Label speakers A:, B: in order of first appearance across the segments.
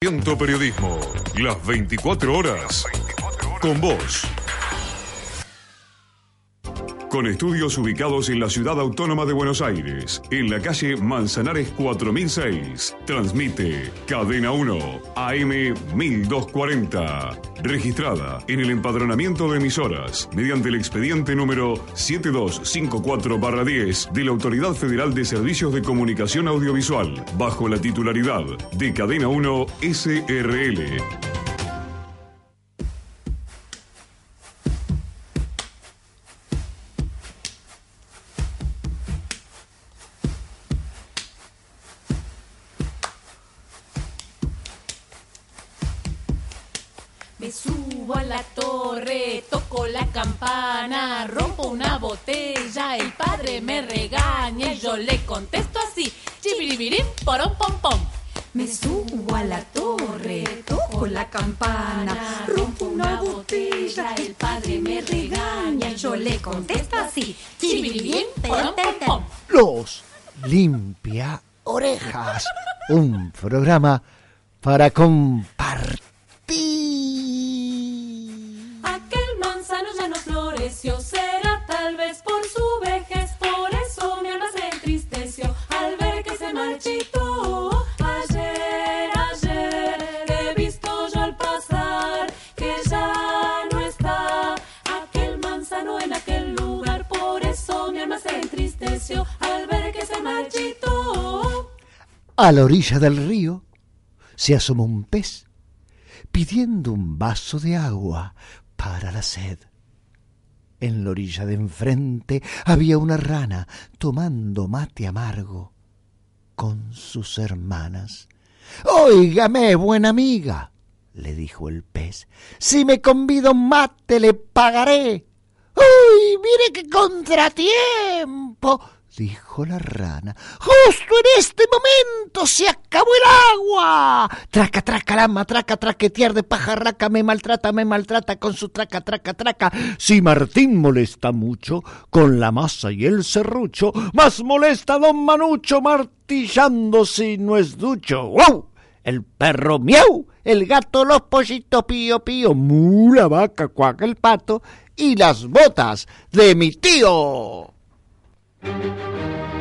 A: Ciento Periodismo, las 24 horas. Con vos. Con estudios ubicados en la ciudad autónoma de Buenos Aires, en la calle Manzanares 4006. Transmite Cadena 1, AM 1240. Registrada en el empadronamiento de emisoras mediante el expediente número 7254-10 de la Autoridad Federal de Servicios de Comunicación Audiovisual, bajo la titularidad de Cadena 1 SRL.
B: Yo le contesto así, chibiribirim, porón pom pom.
C: Me subo a la torre, toco la campana, rompo una botella, el padre me regaña yo le contesto así,
B: chibiribirim, porón pom pom.
D: Los Limpia Orejas, un programa para compartir. A la orilla del río se asomó un pez pidiendo un vaso de agua para la sed. En la orilla de enfrente había una rana tomando mate amargo con sus hermanas. Óigame, buena amiga, le dijo el pez, si me convida un mate le pagaré. ¡Uy, mire qué contratiempo! Dijo la rana. Justo en este momento se acabó el agua. Traca, traca, lama, traca, traquetear de pajarraca, me maltrata, me maltrata con su traca, traca, traca. Si Martín molesta mucho con la masa y el serrucho, más molesta a don Manucho martillando si no es ducho. ¡Wow! El perro miau, el gato, los pollitos pío pío, mu la vaca, cuaca el pato y las botas de mi tío. Thank you.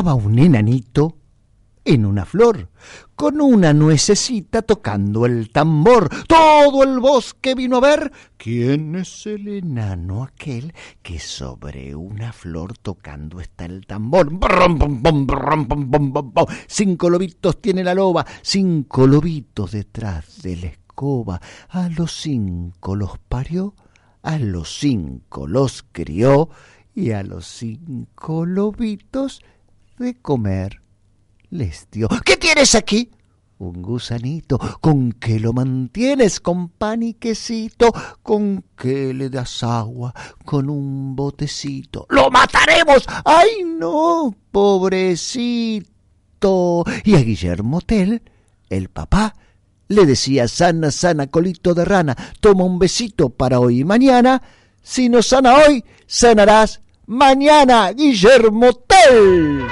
D: Estaba un enanito en una flor, con una nuececita tocando el tambor. Todo el bosque vino a ver quién es el enano aquel que sobre una flor tocando está el tambor. Cinco lobitos tiene la loba, cinco lobitos detrás de la escoba. A los cinco los parió, a los cinco los crió y a los cinco lobitos de comer les dio. ¿Qué tienes aquí? Un gusanito. ¿Con qué lo mantienes? Con pan. ¿Con qué le das agua? Con un botecito. ¡Lo mataremos! ¡Ay, no! Pobrecito. Y a Guillermo Tell, el papá, le decía, sana, sana, colito de rana, toma un besito para hoy y mañana. Si no sana hoy, sanarás mañana, Guillermo Tell.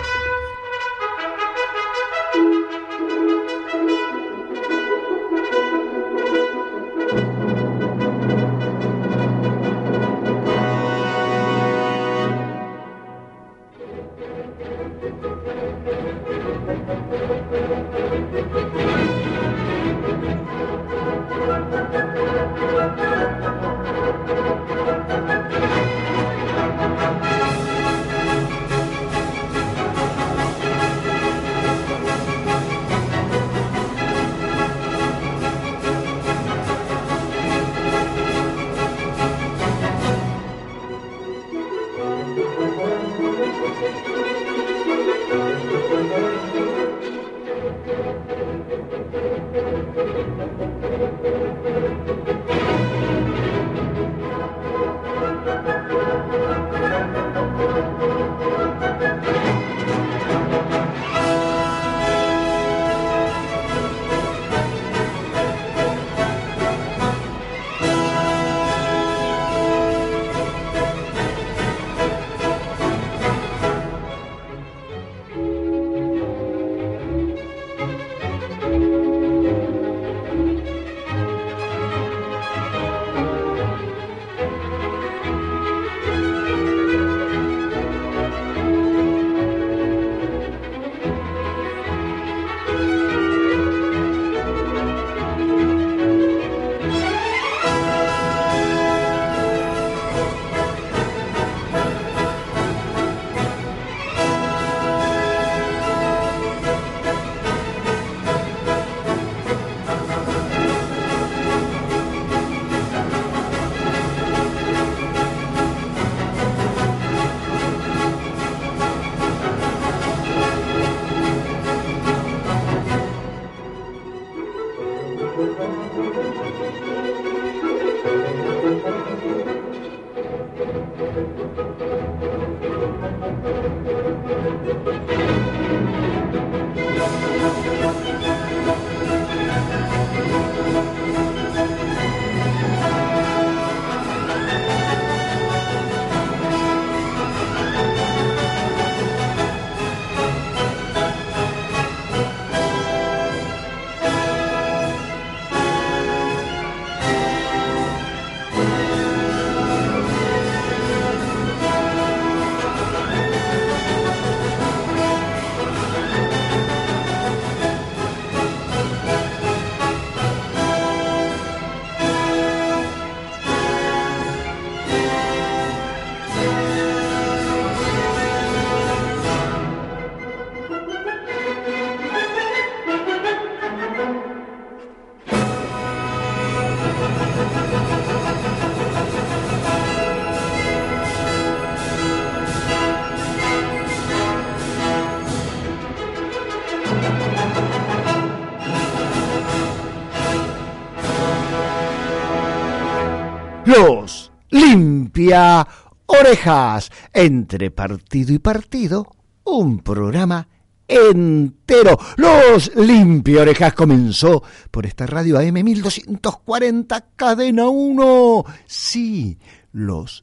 D: Orejas. Entre partido y partido, un programa entero. Los limpia orejas comenzó por esta radio AM 1240 Cadena 1. Sí, los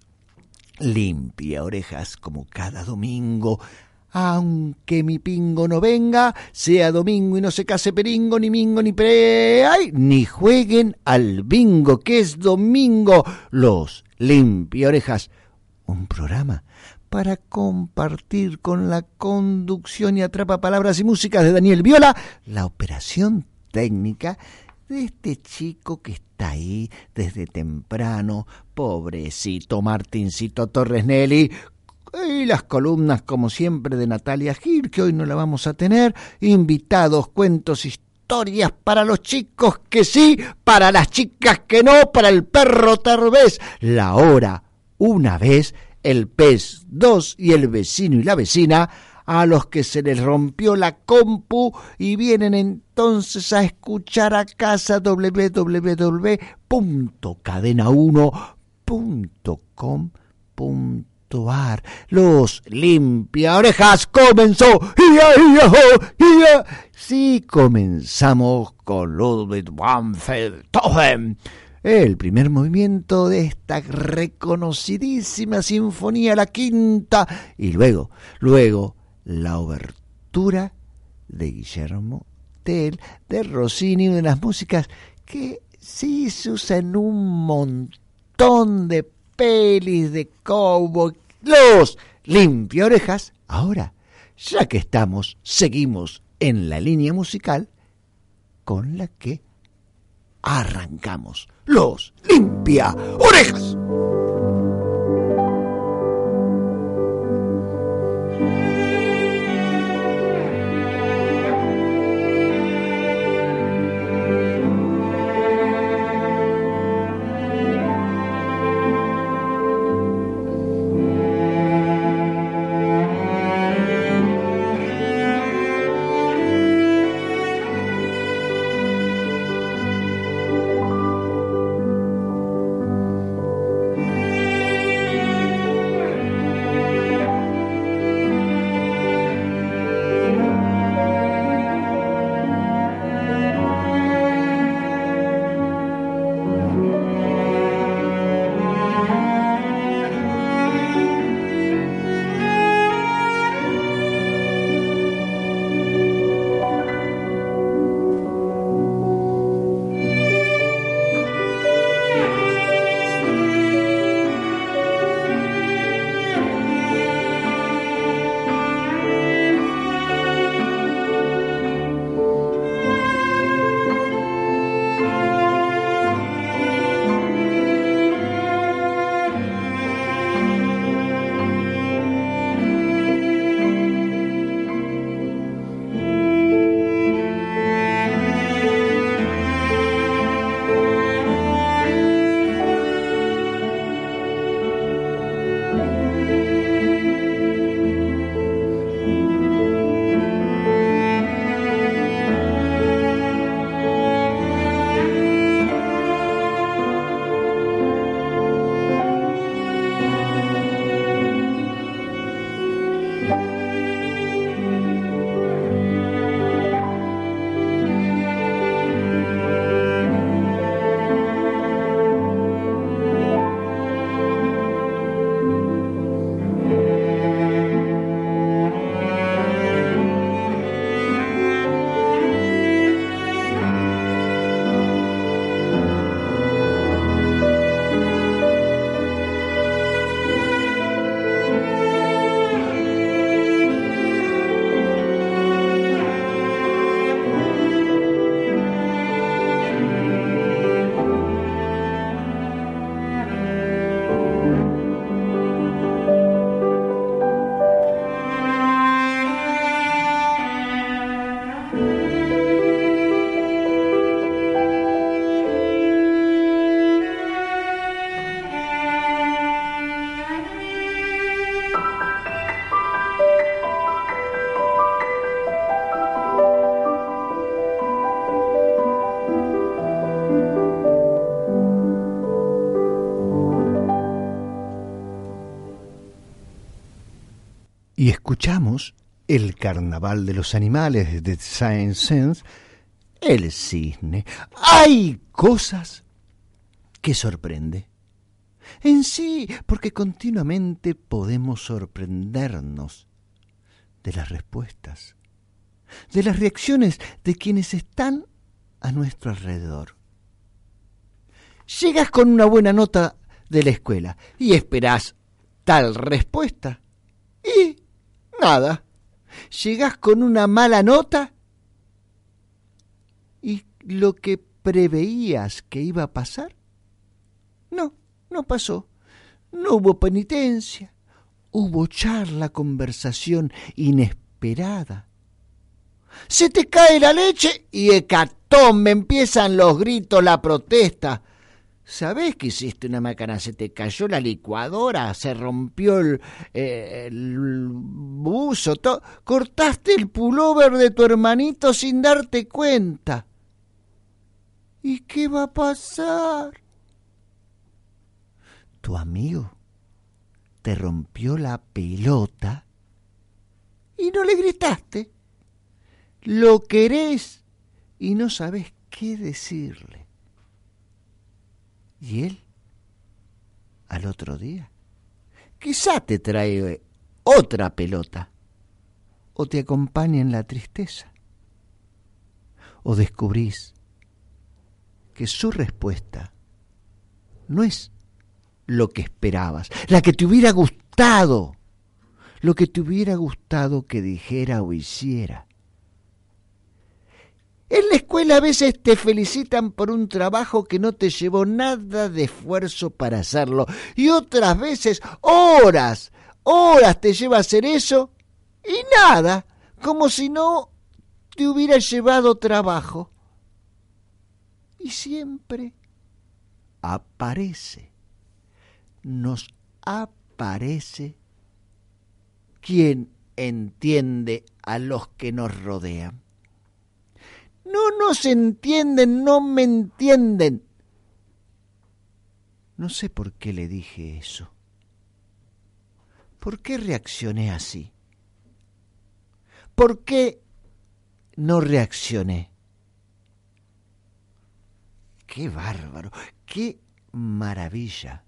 D: limpia orejas como cada domingo aunque mi pingo no venga, sea domingo y no se case peringo, ni mingo, ni pre... ¡Ay! ni jueguen al bingo, que es domingo. Los limpia orejas, un programa para compartir con la conducción y atrapa palabras y músicas de Daniel Viola la operación técnica de este chico que está ahí desde temprano, pobrecito Martincito Torres Nelly, y las columnas, como siempre, de Natalia Gil, que hoy no la vamos a tener, invitados, cuentos, historias para los chicos que sí, para las chicas que no, para el perro tal vez, la hora, una vez, el pez, dos y el vecino y la vecina, a los que se les rompió la compu y vienen entonces a escuchar a casa www.cadena1.com.ar. Los limpia orejas comenzó. Sí, comenzamos con Ludwig van Beethoven el primer movimiento de esta reconocidísima sinfonía, la quinta, y luego, luego la obertura de Guillermo Tell, de Rossini, de las músicas que sí se usa en un montón de pelis de cowboy. Los limpia orejas. Ahora, ya que estamos, seguimos en la línea musical con la que arrancamos. Los limpia orejas. Escuchamos el carnaval de los animales de Science Sense, el cisne. Hay cosas que sorprende. En sí, porque continuamente podemos sorprendernos de las respuestas, de las reacciones de quienes están a nuestro alrededor. Llegas con una buena nota de la escuela y esperás tal respuesta Y nada, llegás con una mala nota y lo que preveías que iba a pasar, no, no pasó. No hubo penitencia, hubo charla, conversación inesperada. Se te cae la leche y hecatombe, empiezan los gritos, la protesta. ¿Sabés que hiciste una macana? Se te cayó la licuadora, se rompió el, eh, el buzo, cortaste el pullover de tu hermanito sin darte cuenta. ¿Y qué va a pasar? Tu amigo te rompió la pelota y no le gritaste. Lo querés y no sabes qué decirle. Y él, al otro día, quizá te trae otra pelota o te acompaña en la tristeza. O descubrís que su respuesta no es lo que esperabas, la que te hubiera gustado, lo que te hubiera gustado que dijera o hiciera. En la escuela a veces te felicitan por un trabajo que no te llevó nada de esfuerzo para hacerlo y otras veces horas, horas te lleva a hacer eso y nada, como si no te hubiera llevado trabajo. Y siempre aparece nos aparece quien entiende a los que nos rodean. No nos entienden, no me entienden. No sé por qué le dije eso. ¿Por qué reaccioné así? ¿Por qué no reaccioné? Qué bárbaro, qué maravilla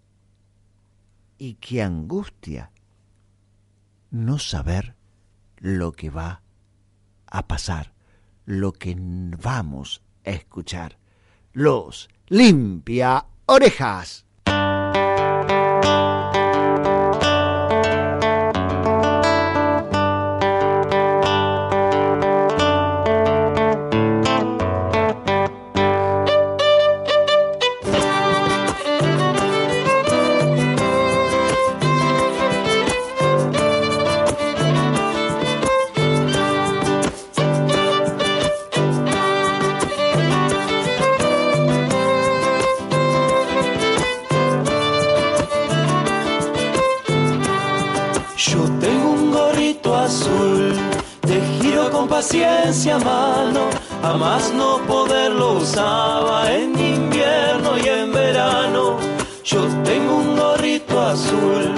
D: y qué angustia no saber lo que va a pasar, lo que vamos a escuchar. Los limpia orejas.
E: Paciencia mano, a más no poderlo usaba en invierno y en verano. Yo tengo un gorrito azul,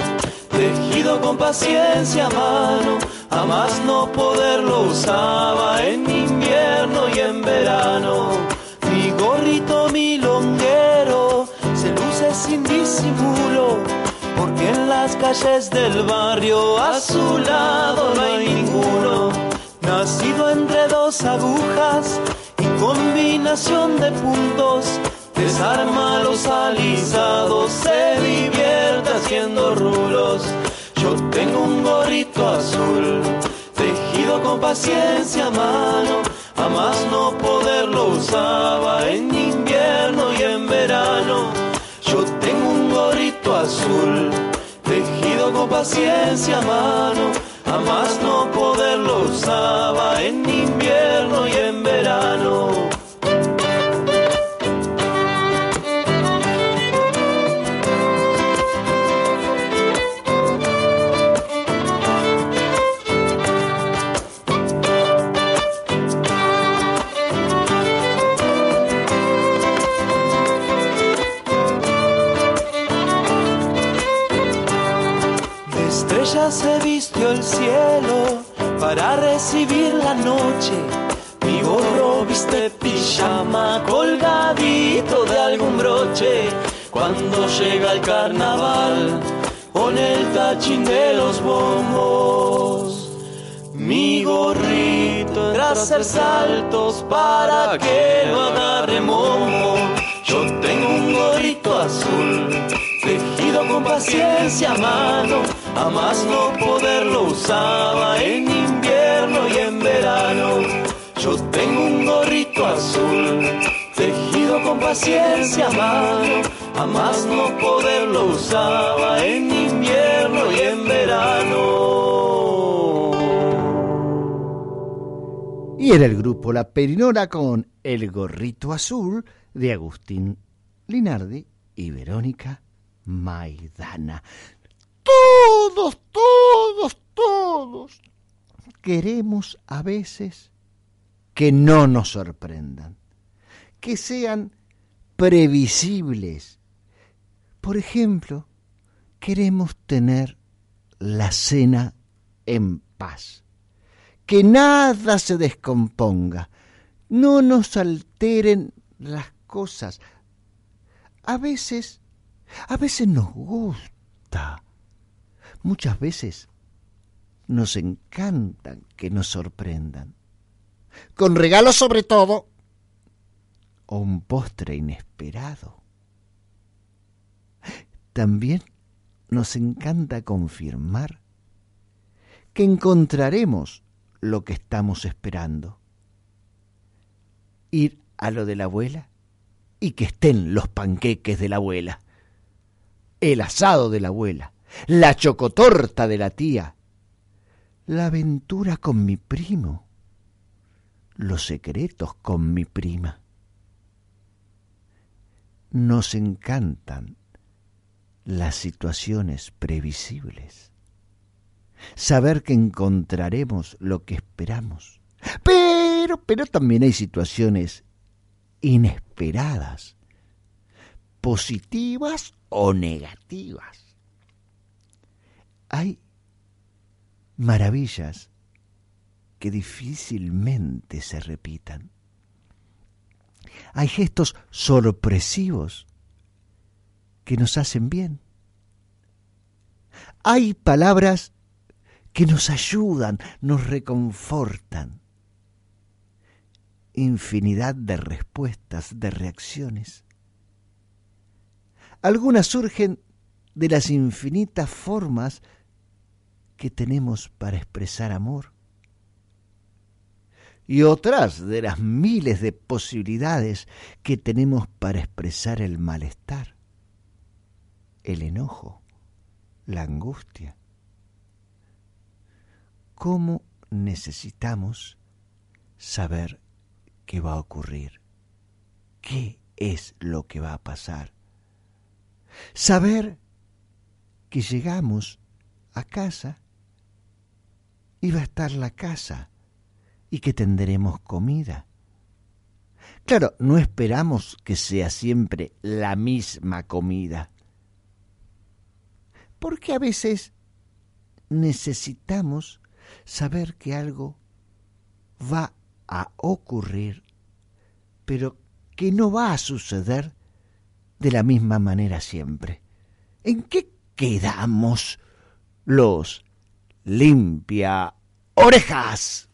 E: tejido con paciencia mano, a más no poderlo usaba en invierno y en verano. Mi gorrito milonguero se luce sin disimulo, porque en las calles del barrio a su lado no hay ninguno nacido entre dos agujas y combinación de puntos, desarma los alisados, se divierte haciendo rulos. Yo tengo un gorrito azul, tejido con paciencia a mano, a más no poderlo usaba en invierno y en verano. Yo tengo un gorrito azul, tejido con paciencia a mano a más no poderlo la noche. Mi gorro viste pijama colgadito de algún broche. Cuando llega el carnaval con el tachín de los bombos. Mi gorrito tras hacer saltos para que no agarre momo. Yo tengo un gorrito azul tejido con paciencia a mano, a más no poderlo usaba en invierno Yo tengo un gorrito azul, tejido con paciencia a mano, a más no poderlo usaba en invierno y en verano.
D: Y era el grupo La Perinola con El Gorrito Azul de Agustín Linardi y Verónica Maidana. Todos, todos, todos queremos a veces que no nos sorprendan, que sean previsibles. Por ejemplo, queremos tener la cena en paz, que nada se descomponga, no nos alteren las cosas. A veces, a veces nos gusta, muchas veces nos encantan que nos sorprendan. Con regalos sobre todo, o un postre inesperado. También nos encanta confirmar que encontraremos lo que estamos esperando. Ir a lo de la abuela y que estén los panqueques de la abuela, el asado de la abuela, la chocotorta de la tía, la aventura con mi primo, los secretos con mi prima. Nos encantan las situaciones previsibles, saber que encontraremos lo que esperamos, pero, pero también hay situaciones inesperadas, positivas o negativas. Hay maravillas que difícilmente se repitan. Hay gestos sorpresivos que nos hacen bien. Hay palabras que nos ayudan, nos reconfortan infinidad de respuestas, de reacciones. Algunas surgen de las infinitas formas que tenemos para expresar amor y otras de las miles de posibilidades que tenemos para expresar el malestar, el enojo, la angustia. ¿Cómo necesitamos saber qué va a ocurrir, qué es lo que va a pasar. Saber que llegamos a casa va a estar la casa y que tendremos comida. Claro, no esperamos que sea siempre la misma comida, porque a veces necesitamos saber que algo va a ocurrir, pero que no va a suceder de la misma manera siempre. ¿En qué quedamos los limpia orejas?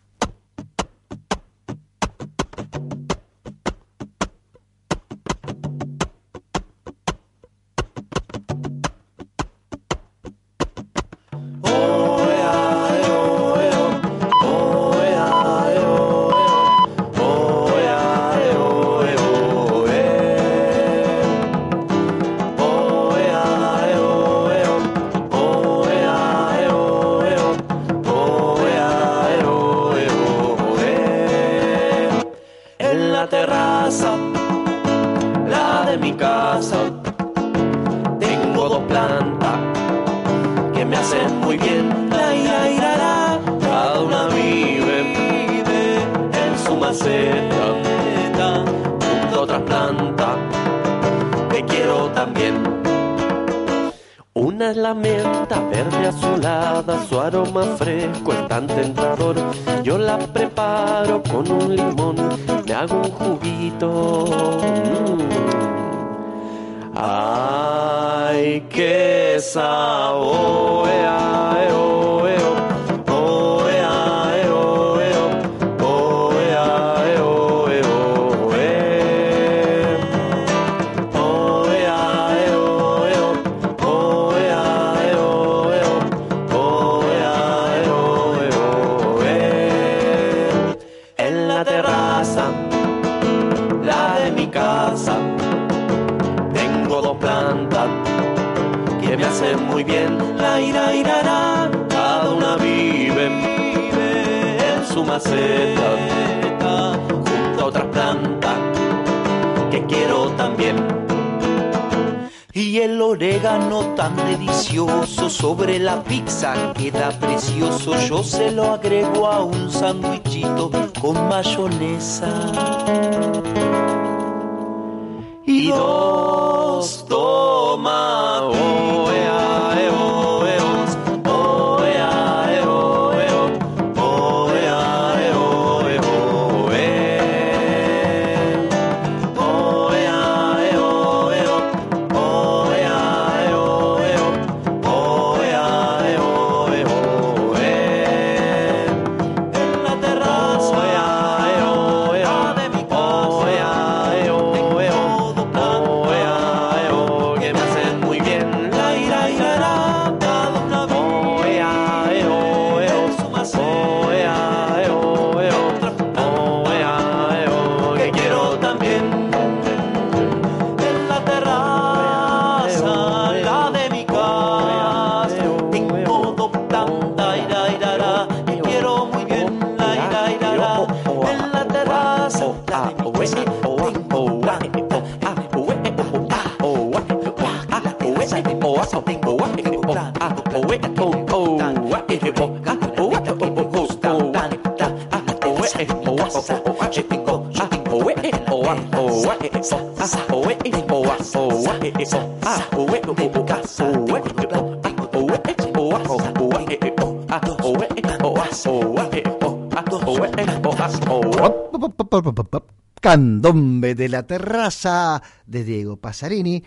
D: Candombe de la terraza de Diego Pasarini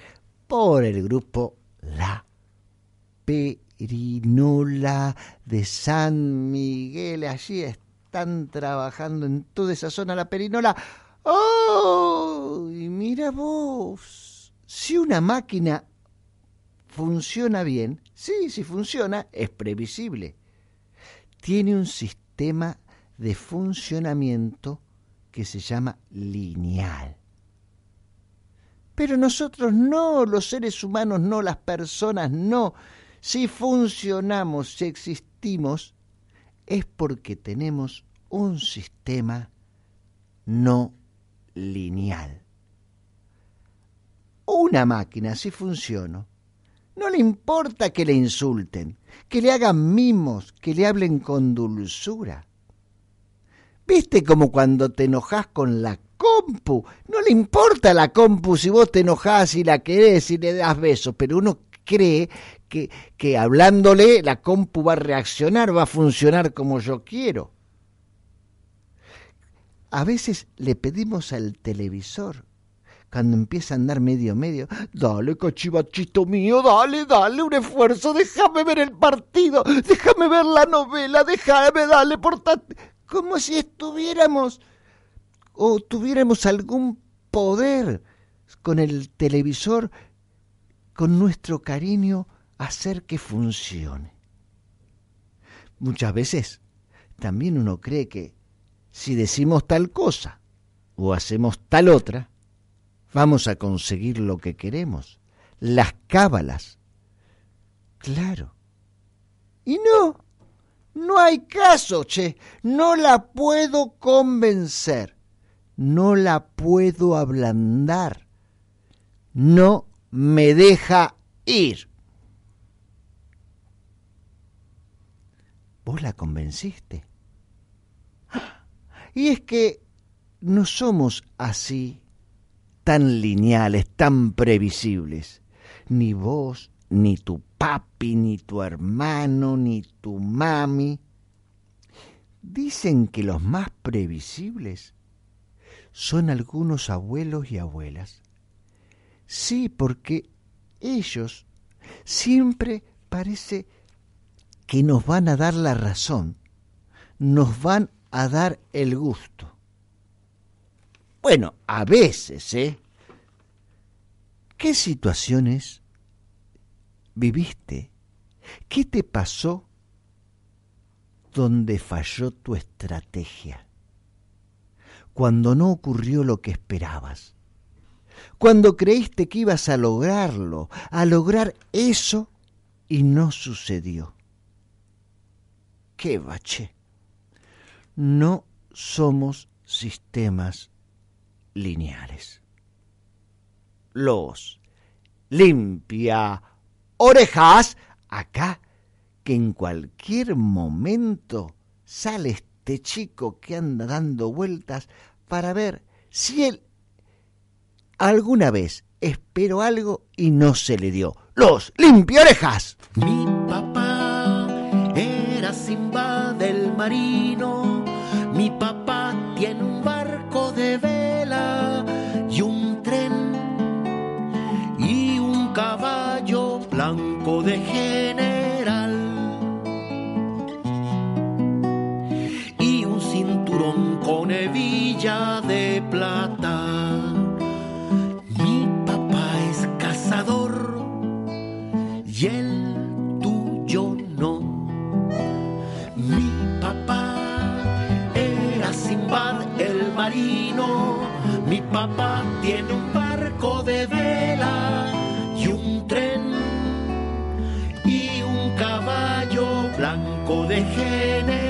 D: por el grupo La Perinola de San Miguel. Allí están trabajando en toda esa zona la Perinola. ¡Oh! Y mira vos, si una máquina funciona bien, sí, si funciona, es previsible. Tiene un sistema de funcionamiento que se llama lineal. Pero nosotros no, los seres humanos no, las personas no. Si funcionamos, si existimos, es porque tenemos un sistema no lineal. Una máquina, si funciona, no le importa que le insulten, que le hagan mimos, que le hablen con dulzura. ¿Viste como cuando te enojas con la compu? No le importa la compu si vos te enojás y la querés y le das besos, pero uno cree que, que hablándole la compu va a reaccionar, va a funcionar como yo quiero. A veces le pedimos al televisor, cuando empieza a andar medio medio, dale cachivachito mío, dale, dale un esfuerzo, déjame ver el partido, déjame ver la novela, déjame, dale, por como si estuviéramos o tuviéramos algún poder con el televisor, con nuestro cariño, hacer que funcione. Muchas veces también uno cree que si decimos tal cosa o hacemos tal otra, vamos a conseguir lo que queremos. Las cábalas. Claro. Y no, no hay caso, che. No la puedo convencer. No la puedo ablandar. No me deja ir. ¿Vos la convenciste? Y es que no somos así tan lineales, tan previsibles. Ni vos, ni tu papi, ni tu hermano, ni tu mami. Dicen que los más previsibles son algunos abuelos y abuelas. Sí, porque ellos siempre parece que nos van a dar la razón, nos van a dar el gusto. Bueno, a veces, ¿eh? ¿Qué situaciones viviste? ¿Qué te pasó donde falló tu estrategia? Cuando no ocurrió lo que esperabas. Cuando creíste que ibas a lograrlo, a lograr eso, y no sucedió. ¡Qué bache! No somos sistemas lineales. Los limpia orejas acá que en cualquier momento sale este chico que anda dando vueltas para ver si él alguna vez esperó algo y no se le dio. Los orejas.
F: Mi papá era Simba del marino. Mi papá tiene un Mi papá es cazador y el tuyo no. Mi papá era Simbad el marino. Mi papá tiene un barco de vela y un tren y un caballo blanco de general.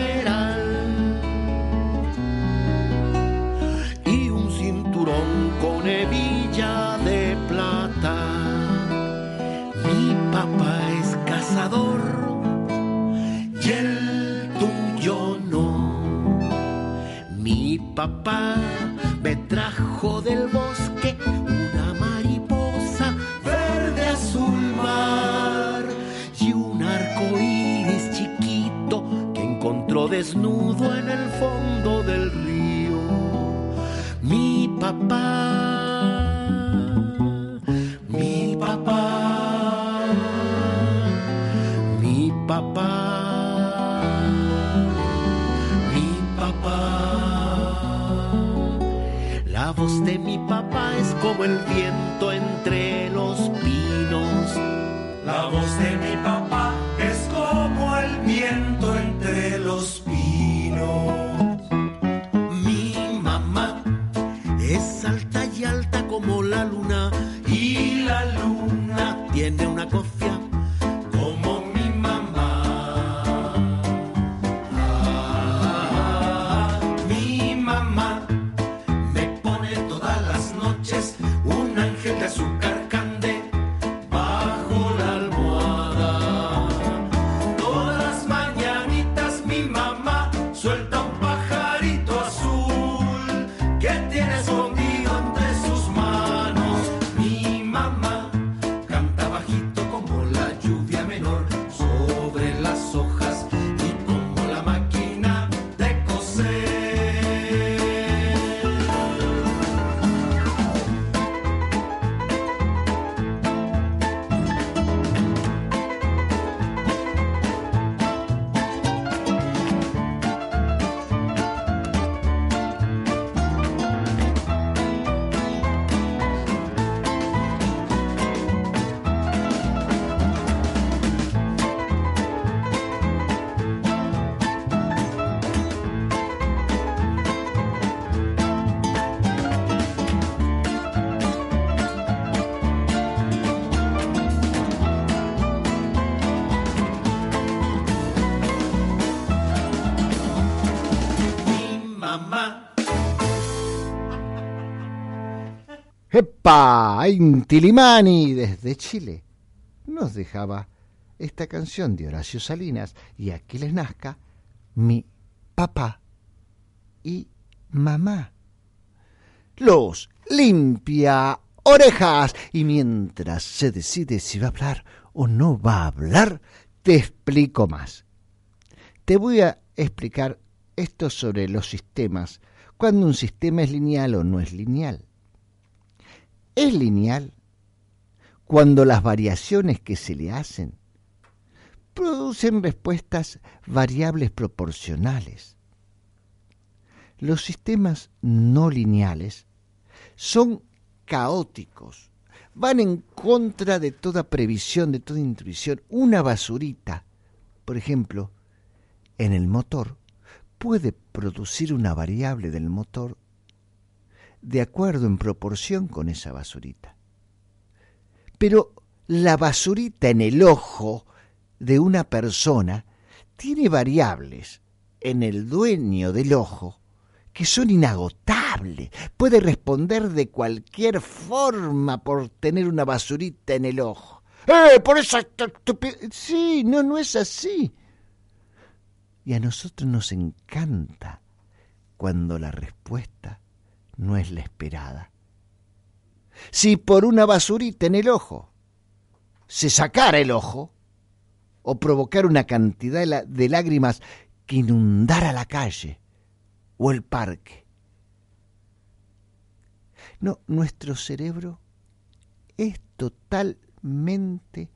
F: Papá me trajo del bosque una mariposa verde azul mar y un arco iris chiquito que encontró desnudo en el fondo del río. Mi papá, como el viento entre los pinos.
G: La voz de mi papá es como el viento entre los pinos.
F: Mi mamá es alta y alta como la luna
G: Y la luna
F: tiene una cofia
D: ¡Epa! Inti Limani desde Chile nos dejaba esta canción de Horacio Salinas y aquí les nazca mi papá y mamá. Los limpia orejas y mientras se decide si va a hablar o no va a hablar, te explico más. Te voy a explicar esto sobre los sistemas, cuando un sistema es lineal o no es lineal. Es lineal cuando las variaciones que se le hacen producen respuestas variables proporcionales. Los sistemas no lineales son caóticos, van en contra de toda previsión, de toda intuición. Una basurita, por ejemplo, en el motor, puede producir una variable del motor de acuerdo en proporción con esa basurita. Pero la basurita en el ojo de una persona tiene variables en el dueño del ojo que son inagotables. Puede responder de cualquier forma por tener una basurita en el ojo. ¡Eh! Por esa Sí, no, no es así. Y a nosotros nos encanta cuando la respuesta no es la esperada. Si por una basurita en el ojo se sacara el ojo, o provocar una cantidad de lágrimas que inundara la calle o el parque. No, nuestro cerebro es totalmente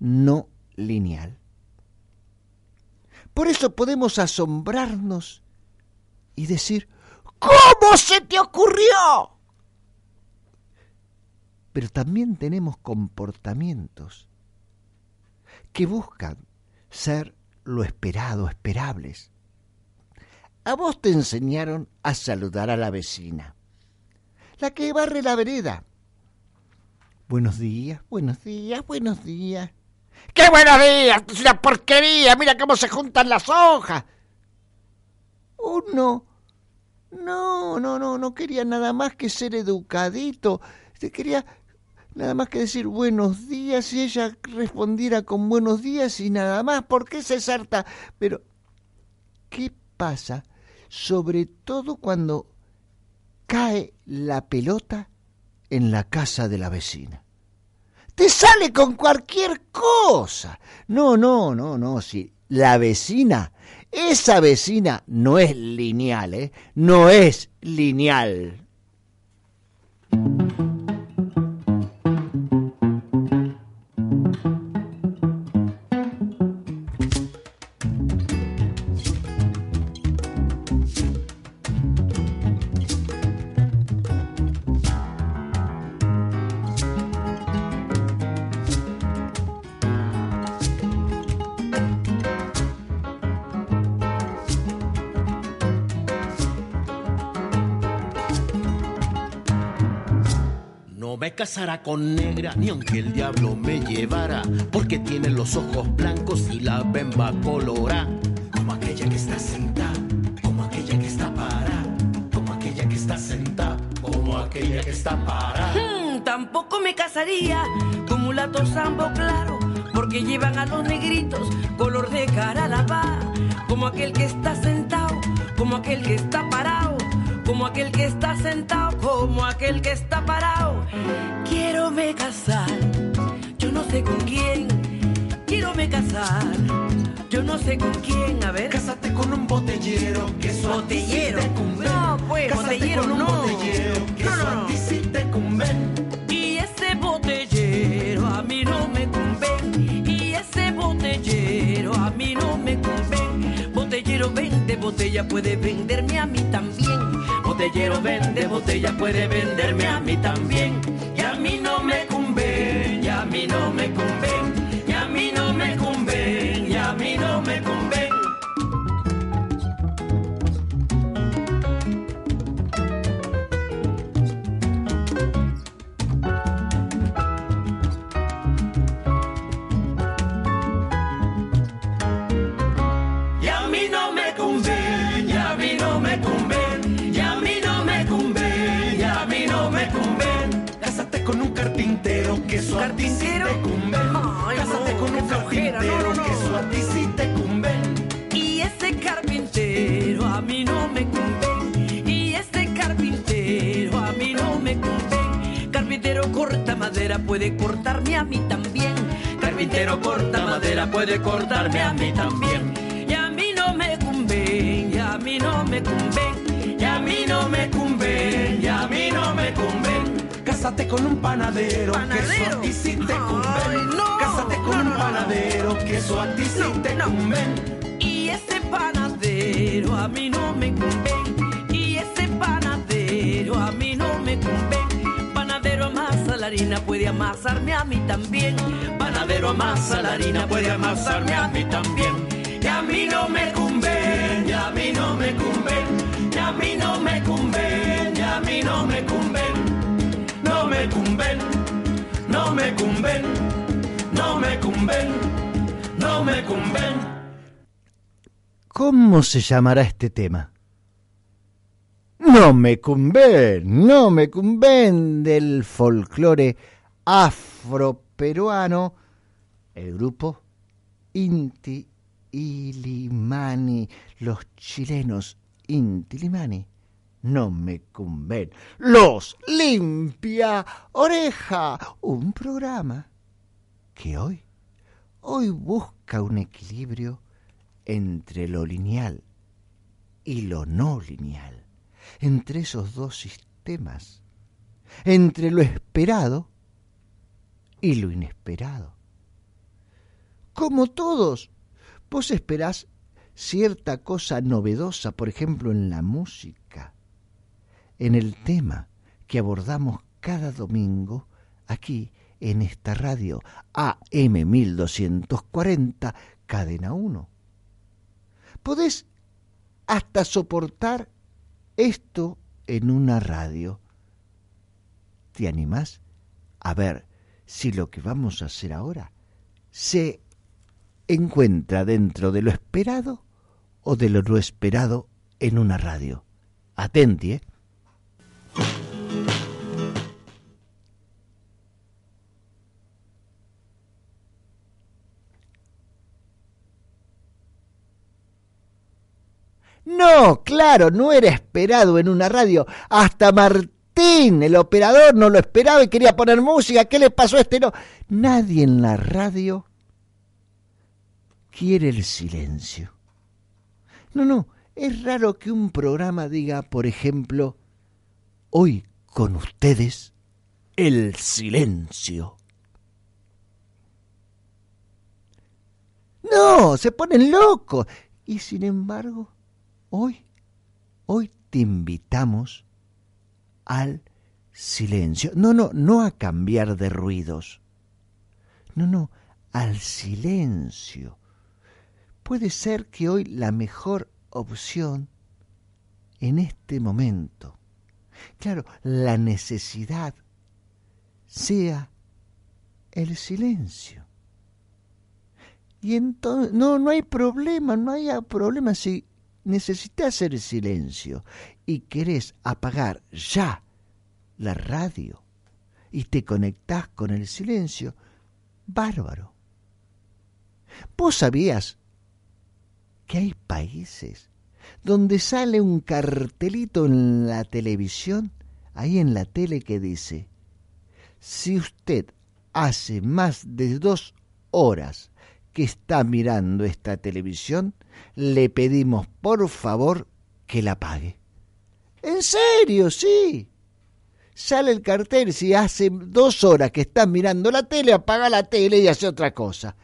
D: no lineal. Por eso podemos asombrarnos y decir, ¿cómo se te ocurrió? Pero también tenemos comportamientos que buscan ser lo esperado, esperables. A vos te enseñaron a saludar a la vecina, la que barre la vereda. Buenos días, buenos días, buenos días. ¡Qué buenos días! ¡Es una porquería! ¡Mira cómo se juntan las hojas! Uno. No, no, no, no quería nada más que ser educadito. Quería nada más que decir buenos días y ella respondiera con buenos días y nada más. ¿Por qué se sarta? Pero, ¿qué pasa? Sobre todo cuando cae la pelota en la casa de la vecina. Te sale con cualquier cosa. No, no, no, no, sí. La vecina, esa vecina no es lineal, ¿eh? No es lineal.
F: Casara con negra, ni aunque el diablo me llevara, porque tiene los ojos blancos y la bemba colora. Como aquella que está sentada, como aquella que está para, como aquella que está sentada, como aquella que está para.
H: Hmm, tampoco me casaría con mulato sambo claro, porque llevan a los negritos color de cara lavada, como aquel que está sentado, como aquel que está parado como aquel que está sentado, como aquel que está parado. Quiero me casar, yo no sé con quién. Quiero me casar, yo no sé con quién. A ver,
F: cásate con un botellero que eso
H: botellero.
F: te
H: No, pues
F: cásate
H: botellero
F: con un
H: no.
F: botellero que
H: no,
F: eso
H: no,
F: a ti sí te conven.
H: Y ese botellero a mí no me conven. Y ese botellero a mí no me conven. Botellero vende botella, puede venderme a mí también. Vende botella, puede venderme a mí también. Y a mí no me conven, y a mí no me conven,
F: carpintero a ti sí
H: ¿Carpintero?
F: te conven.
H: Ay,
F: Cásate
H: no,
F: con un
H: flojera,
F: carpintero
H: no, no.
F: que eso a ti sí te conven.
H: Y ese carpintero a mí no me conven. Y ese carpintero a mí no me conven. Carpintero corta madera, puede cortarme a mí también. Carpintero corta madera, puede cortarme a mí también. Y a mí no me conven, y a mí no me conven.
F: Y a mí no me conven, y a mí. Cásate con un panadero, que eso
H: ¿Panadero?
F: a ti sí te
H: Ay,
F: conven.
H: no,
F: Cásate con
H: no,
F: un
H: no,
F: panadero, que eso a ti sí te conven.
H: Y ese panadero a mí no me conven. Y ese panadero a mí no me conven. Panadero amasa la harina, puede amasarme a mí también. Panadero amasa la harina, puede amasarme a mí también.
F: Y a mí no me conven, y a mí no me conven, y a mí no me conven, y a
G: mí no me cumben, no me cumben, no me cumben, no me cumben, no me cumben.
D: ¿Cómo se llamará este tema? No me cumben, no me cumben del folclore afroperuano, el grupo Inti Ilimani, los chilenos Inti Limani, no me cumben. Los limpia oreja, un programa que hoy, hoy busca un equilibrio entre lo lineal y lo no lineal, entre esos dos sistemas, entre lo esperado y lo inesperado. Como todos, vos esperás cierta cosa novedosa, por ejemplo, en la música, en el tema que abordamos cada domingo aquí en esta radio AM 1240, cadena 1. Podés hasta soportar esto en una radio. ¿Te animás a ver si lo que vamos a hacer ahora se encuentra dentro de lo esperado o de lo no esperado en una radio? Atenti, ¿eh? No, claro, no era esperado en una radio. Hasta Martín, el operador, no lo esperaba y quería poner música. ¿Qué le pasó a este? No, nadie en la radio quiere el silencio. No, no, es raro que un programa diga, por ejemplo, hoy con ustedes, el silencio. No, se ponen locos. Y sin embargo, Hoy, hoy te invitamos al silencio. No, no, no a cambiar de ruidos. No, no, al silencio. Puede ser que hoy la mejor opción en este momento, claro, la necesidad sea el silencio. Y entonces, no, no hay problema, no hay problema si necesitas hacer silencio y querés apagar ya la radio y te conectás con el silencio, bárbaro. ¿Vos sabías que hay países donde sale un cartelito en la televisión, ahí en la tele que dice, si usted hace más de dos horas que está mirando esta televisión, le pedimos por favor que la pague. ¿En serio? Sí. Sale el cartel, si hace dos horas que estás mirando la tele, apaga la tele y hace otra cosa.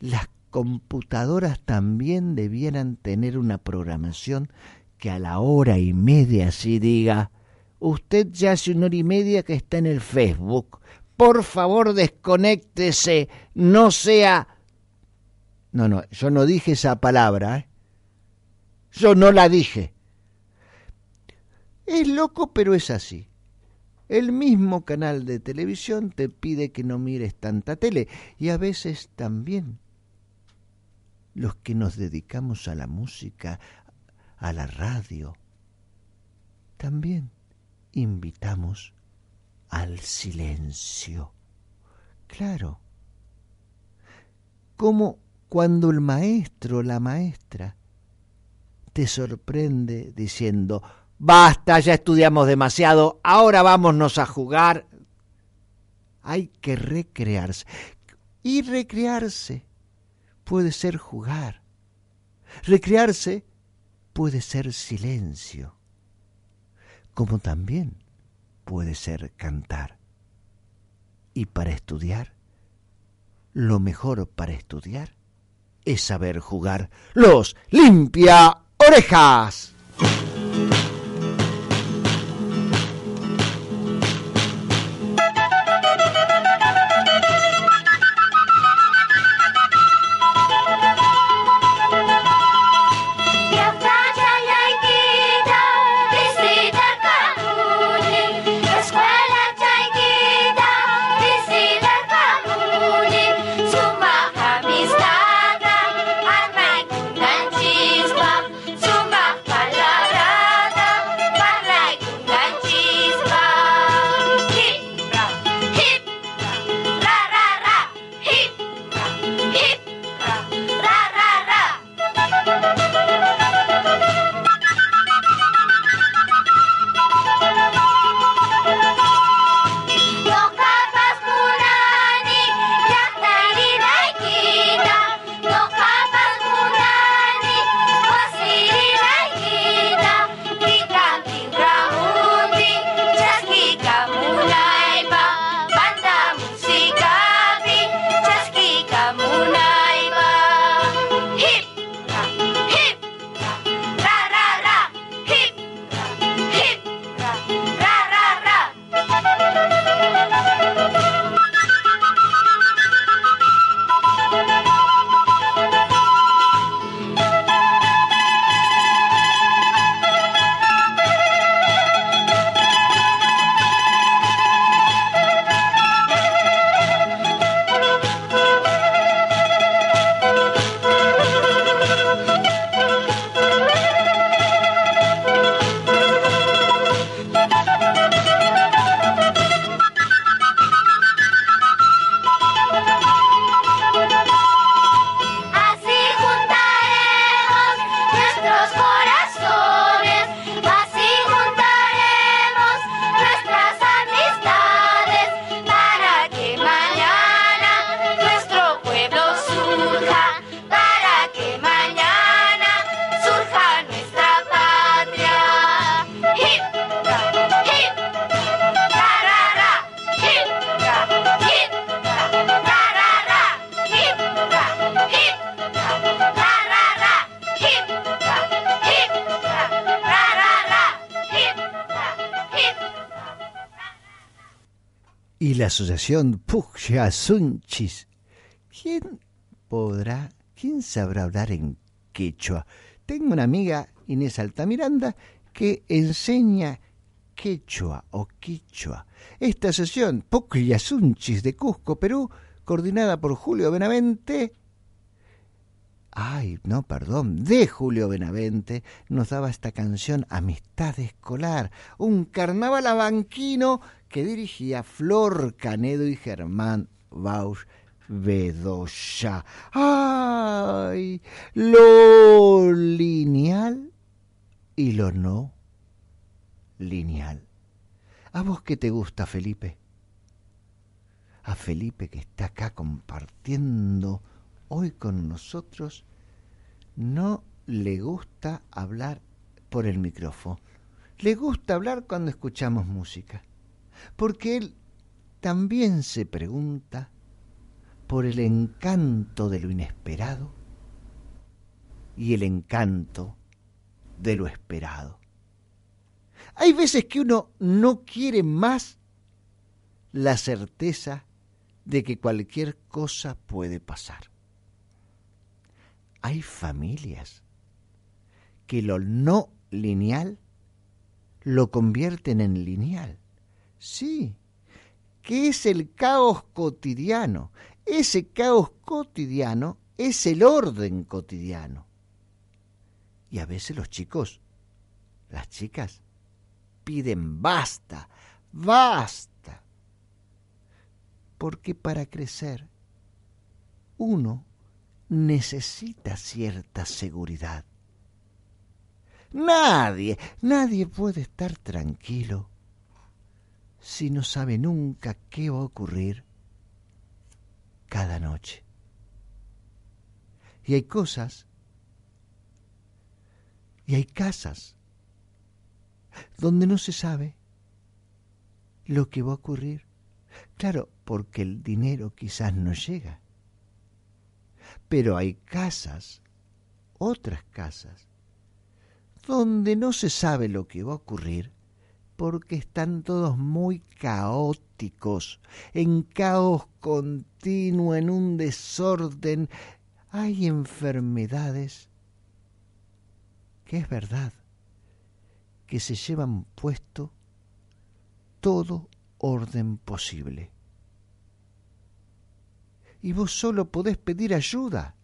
D: Las computadoras también debieran tener una programación que a la hora y media así diga, usted ya hace una hora y media que está en el Facebook, por favor desconéctese, no sea no, no, yo no dije esa palabra. ¿eh? Yo no la dije. Es loco, pero es así. El mismo canal de televisión te pide que no mires tanta tele y a veces también los que nos dedicamos a la música, a la radio, también invitamos al silencio. Claro. Como cuando el maestro, la maestra, te sorprende diciendo, basta, ya estudiamos demasiado, ahora vámonos a jugar. Hay que recrearse. Y recrearse puede ser jugar. Recrearse puede ser silencio, como también puede ser cantar. Y para estudiar, lo mejor para estudiar es saber jugar. Los limpia orejas. Pucja Sunchis. ¿Quién podrá, quién sabrá hablar en quechua? Tengo una amiga, Inés Altamiranda, que enseña quechua o quichua. Esta asociación Pucja Sunchis de Cusco, Perú, coordinada por Julio Benavente, ay, no, perdón, de Julio Benavente, nos daba esta canción Amistad Escolar, un carnaval abanquino que dirigía Flor Canedo y Germán Bausch Bedoya. ¡Ay! Lo lineal y lo no lineal. ¿A vos qué te gusta, Felipe? A Felipe que está acá compartiendo hoy con nosotros, no le gusta hablar por el micrófono. Le gusta hablar cuando escuchamos música porque él también se pregunta por el encanto de lo inesperado y el encanto de lo esperado. Hay veces que uno no quiere más la certeza de que cualquier cosa puede pasar. Hay familias que lo no lineal lo convierten en lineal. Sí, que es el caos cotidiano. Ese caos cotidiano es el orden cotidiano. Y a veces los chicos, las chicas, piden basta, basta. Porque para crecer uno necesita cierta seguridad. Nadie, nadie puede estar tranquilo si no sabe nunca qué va a ocurrir cada noche? Y hay cosas, y hay casas, donde no se sabe lo que va a ocurrir. Claro, porque el dinero quizás no llega. Pero hay casas, otras casas, donde no se sabe lo que va a ocurrir porque están todos muy caóticos, en caos continuo, en un desorden. Hay enfermedades que es verdad, que se llevan puesto todo orden posible. Y vos solo podés pedir ayuda.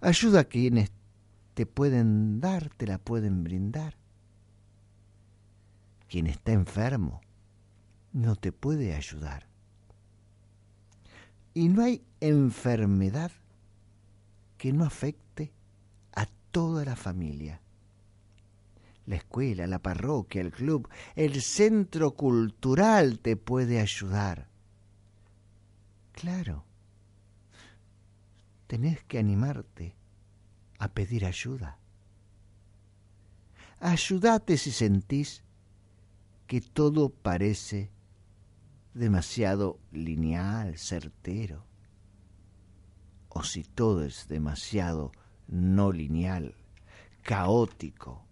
D: Ayuda a quienes te pueden dar, te la pueden brindar quien está enfermo no te puede ayudar. Y no hay enfermedad que no afecte a toda la familia. La escuela, la parroquia, el club, el centro cultural te puede ayudar. Claro, tenés que animarte a pedir ayuda. Ayúdate si sentís que todo parece demasiado lineal, certero, o si todo es demasiado no lineal, caótico.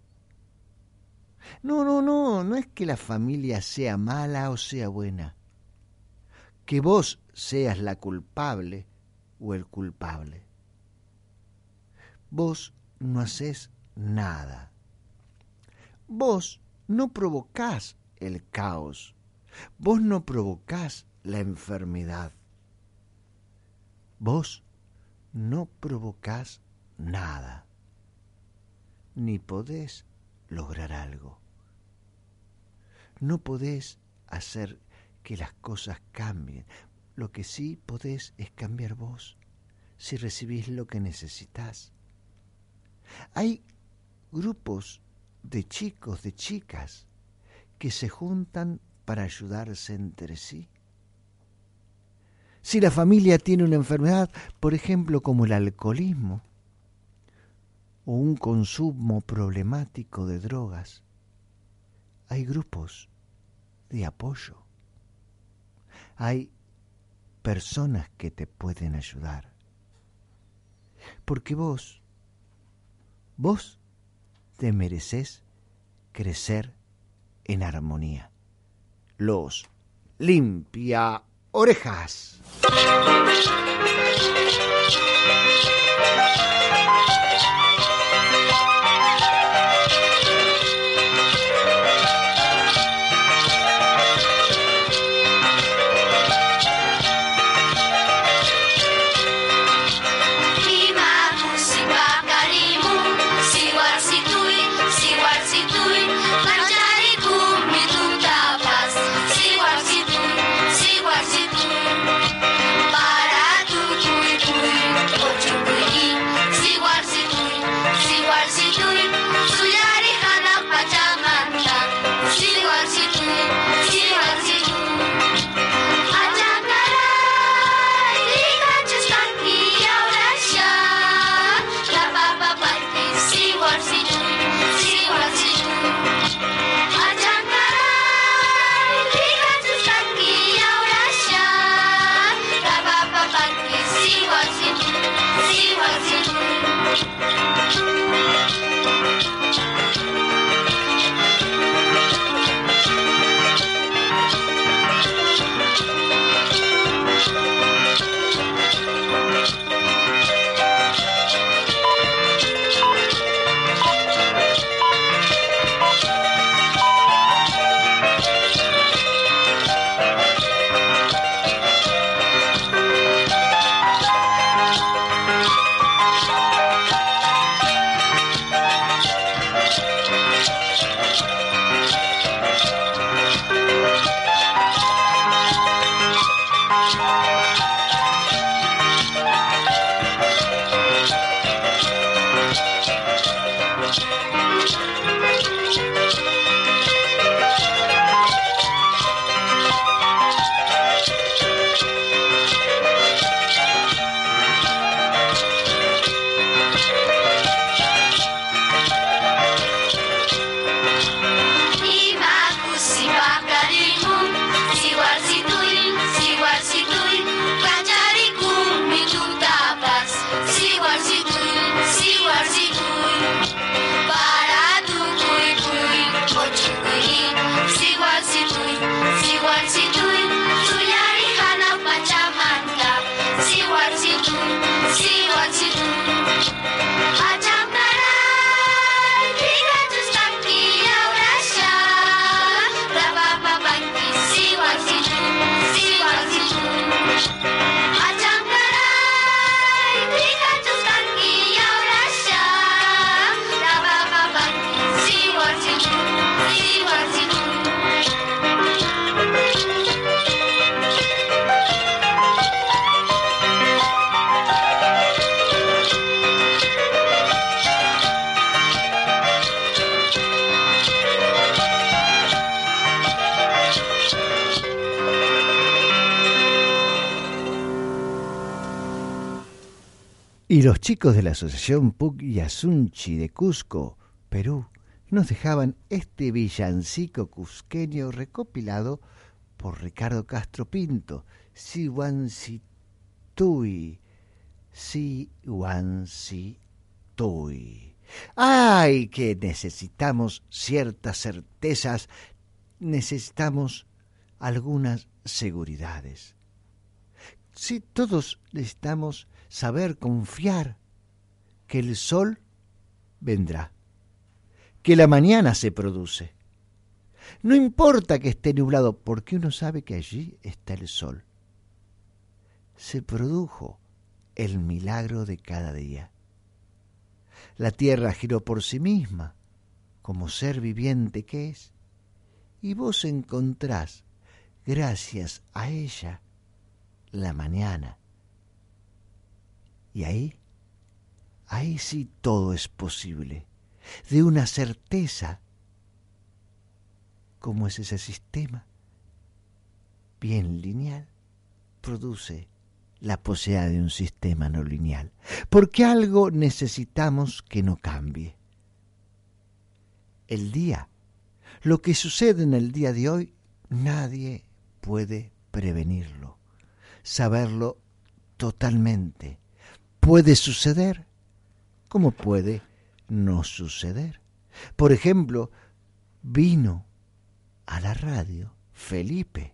D: No, no, no, no es que la familia sea mala o sea buena, que vos seas la culpable o el culpable. Vos no haces nada. Vos no provocás el caos. Vos no provocás la enfermedad. Vos no provocás nada. Ni podés lograr algo. No podés hacer que las cosas cambien. Lo que sí podés es cambiar vos si recibís lo que necesitas. Hay grupos de chicos, de chicas, que se juntan para ayudarse entre sí. Si la familia tiene una enfermedad, por ejemplo, como el alcoholismo, o un consumo problemático de drogas, hay grupos de apoyo. Hay personas que te pueden ayudar. Porque vos, vos te mereces crecer en armonía. Los
I: limpia orejas. Chicos de la Asociación Puc y Asunchi de Cusco, Perú, nos dejaban este villancico cusqueño recopilado por Ricardo Castro Pinto, Siwansitui, Siwansitui. ¡Ay! que necesitamos ciertas certezas, necesitamos algunas seguridades. Si todos necesitamos saber confiar que el sol vendrá, que la mañana se produce. No importa que esté nublado, porque uno sabe que allí está el sol. Se produjo el milagro de cada día. La tierra giró por sí misma, como ser viviente que es, y vos encontrás, gracias a ella, la mañana y ahí, ahí sí todo es posible, de una certeza, como es ese sistema, bien lineal, produce la posibilidad de un sistema no lineal, porque algo necesitamos que no cambie. El día, lo que sucede en el día de hoy, nadie puede prevenirlo, saberlo totalmente puede suceder como puede no suceder. Por ejemplo, vino a la radio Felipe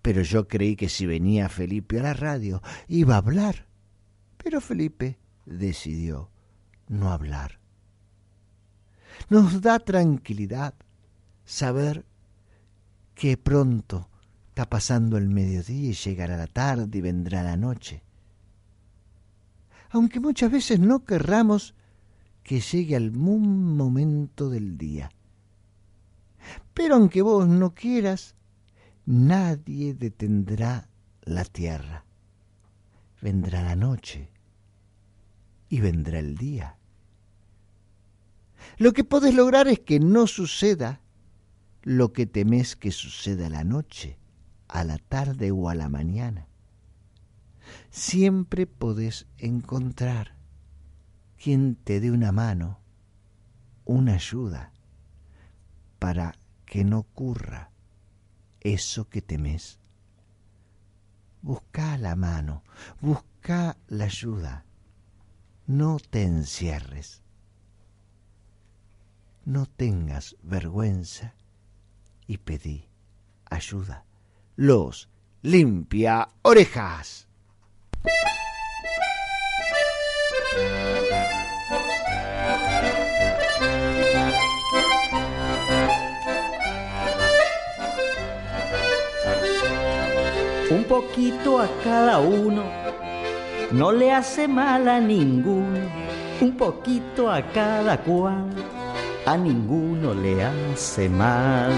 D: Pero yo creí que si venía Felipe a la radio iba a hablar. Pero Felipe decidió no hablar. Nos da tranquilidad saber que pronto está pasando el mediodía y llegará la tarde y vendrá la noche. Aunque muchas veces no querramos que llegue algún momento del día. Pero aunque vos no quieras, nadie detendrá la tierra. Vendrá la noche y vendrá el día. Lo que podés lograr es que no suceda lo que temes que suceda a la noche, a la tarde o a la mañana. Siempre podés encontrar quien te dé una mano, una ayuda, para que no ocurra eso que temes. Busca la mano, busca la ayuda. No te encierres. No tengas vergüenza y pedí ayuda. Los limpia orejas.
J: Un poquito a cada uno, no le hace mal a ninguno, un poquito a cada cual, a ninguno le hace mal.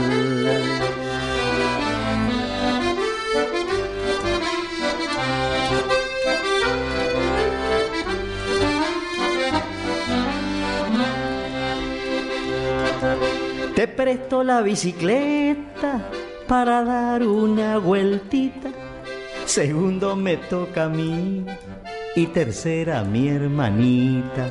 J: Te presto la bicicleta para dar una vueltita. Segundo me toca a mí y tercera a mi hermanita.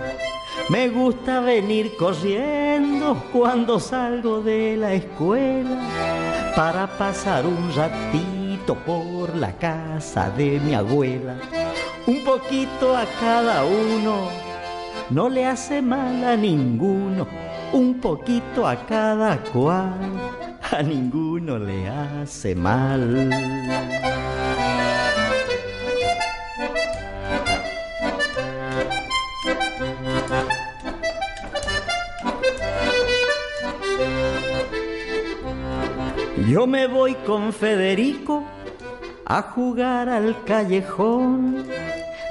J: Me gusta venir corriendo cuando salgo de la escuela para pasar un ratito por la casa de mi abuela. Un poquito a cada uno, no le hace mal a ninguno, un poquito a cada cual a ninguno le hace mal. Yo me voy con Federico a jugar al callejón.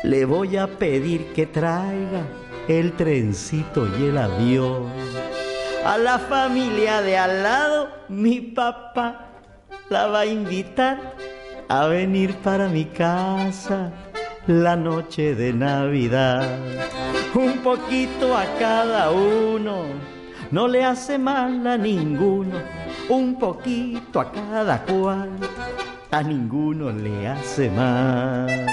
J: Le voy a pedir que traiga el trencito y el avión a la familia de al lado, mi papá la va a invitar a venir para mi casa la noche de Navidad. Un poquito a cada uno, no le hace mal a ninguno. Un poquito a cada cual, a ninguno le hace mal.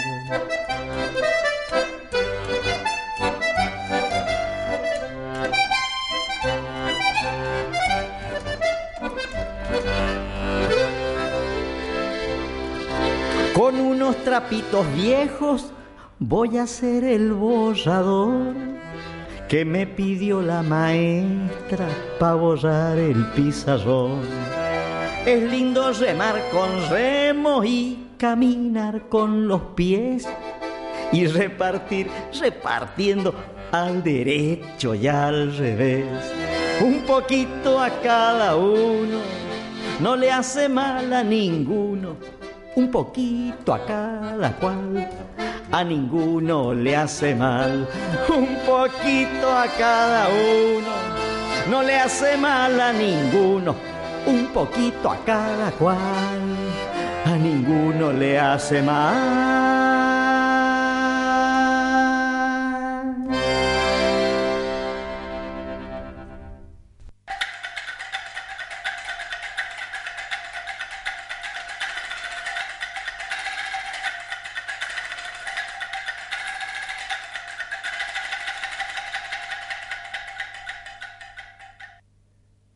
J: Con unos trapitos viejos voy a hacer el borrador que me pidió la maestra para borrar el pizarrón. Es lindo remar con remo y caminar con los pies y repartir, repartiendo al derecho y al revés. Un poquito a cada uno, no le hace mal a ninguno un poquito a cada cual, a ninguno le hace mal, un poquito a cada uno, no le hace mal a ninguno, un poquito a cada cual, a ninguno le hace mal.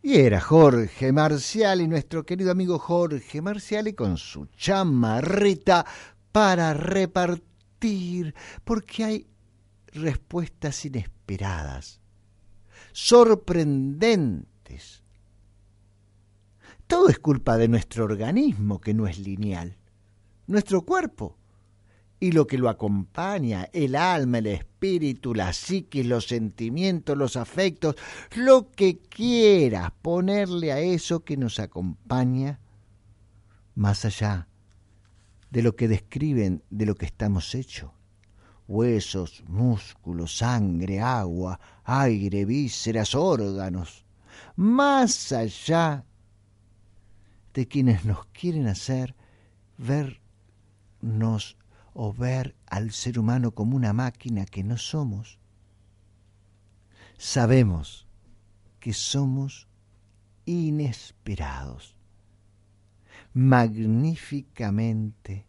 D: Y era Jorge Marcial y nuestro querido amigo Jorge Marcial y con su chamarrita para repartir, porque hay respuestas inesperadas, sorprendentes. Todo es culpa de nuestro organismo que no es lineal. nuestro cuerpo. Y lo que lo acompaña, el alma, el espíritu, la psiquis, los sentimientos, los afectos, lo que quieras ponerle a eso que nos acompaña, más allá de lo que describen de lo que estamos hechos. Huesos, músculos, sangre, agua, aire, vísceras, órganos. Más allá de quienes nos quieren hacer vernos o ver al ser humano como una máquina que no somos. Sabemos que somos inesperados, magníficamente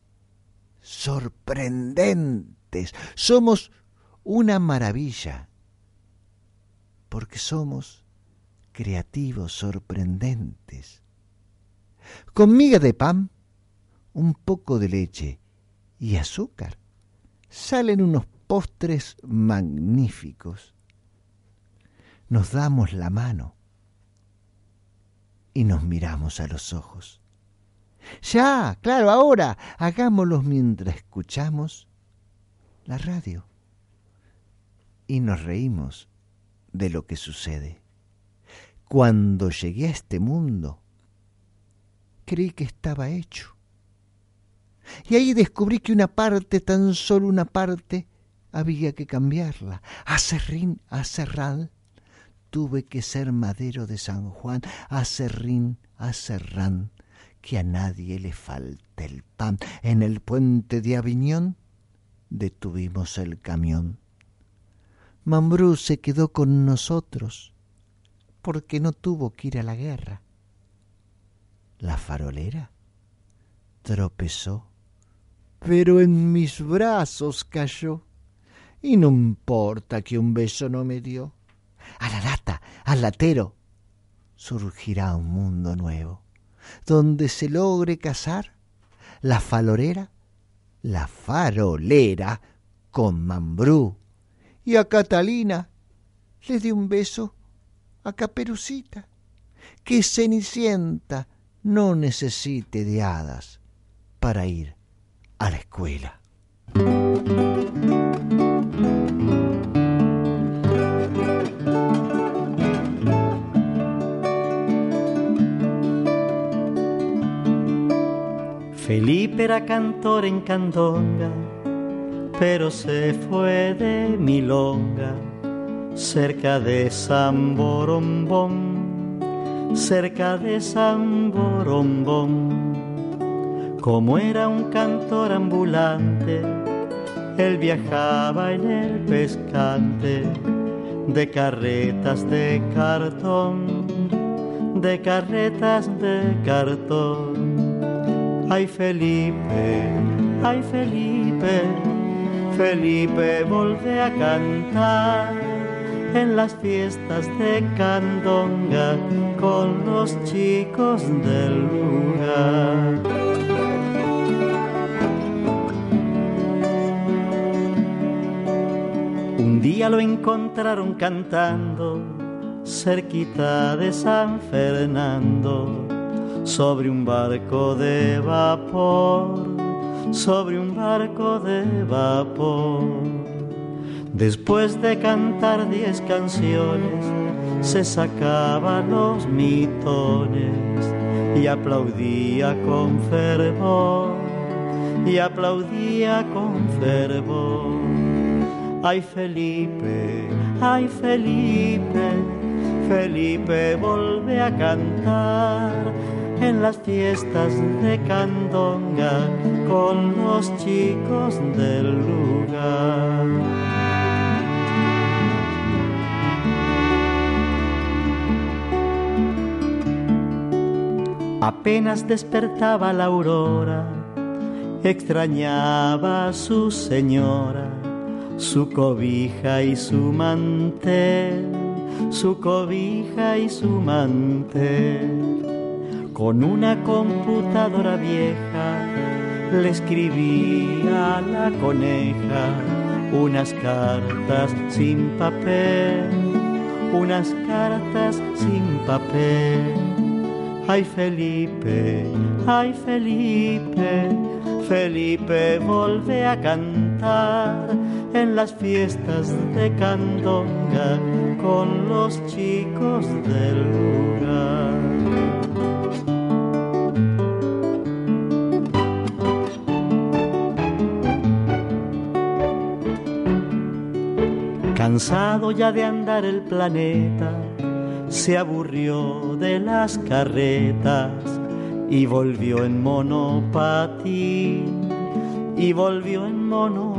D: sorprendentes. Somos una maravilla, porque somos creativos, sorprendentes. Con miga de pan, un poco de leche y azúcar, salen unos postres magníficos. Nos damos la mano y nos miramos a los ojos. Ya, claro, ahora hagámoslo mientras escuchamos la radio y nos reímos de lo que sucede. Cuando llegué a este mundo, creí que estaba hecho. Y ahí descubrí que una parte, tan solo una parte, había que cambiarla. A Serrín, a Serral, tuve que ser madero de San Juan, a Serrín, a Serrán, que a nadie le falte el pan. En el puente de Aviñón detuvimos el camión. Mambrú se quedó con nosotros porque no tuvo que ir a la guerra. La farolera tropezó, pero en mis brazos cayó. Y no importa que un beso no me dio. A la lata, al latero, surgirá un mundo nuevo, donde se logre casar la falorera, la farolera con Mambrú. Y a Catalina le di un beso a Caperucita, que Cenicienta no necesite de hadas para ir a la escuela.
J: Felipe era cantor en Candonga, pero se fue de Milonga cerca de San Borombón, cerca de San Borombón. Como era un cantor ambulante, él viajaba en el pescante de carretas de cartón, de carretas de cartón. Ay Felipe, ay Felipe, Felipe, volve a cantar en las fiestas de Candonga con los chicos del lugar. Un día lo encontraron cantando cerquita de San Fernando sobre un barco de vapor, sobre un barco de vapor Después de cantar diez canciones, se sacaba los mitones y aplaudía con fervor, y aplaudía con fervor. Ay Felipe, ay Felipe, Felipe vuelve a cantar en las fiestas de Candonga con los chicos del lugar. Apenas despertaba la aurora, extrañaba a su señora, su cobija y su mantel, su cobija y su mantel. Con una computadora vieja le escribía a la coneja unas cartas sin papel, unas cartas sin papel Ay Felipe, ay Felipe, Felipe vuelve a en las fiestas de Candonga con los chicos del lugar. Cansado ya de andar el planeta, se aburrió de las carretas y volvió en monopatín, y volvió en monopatín.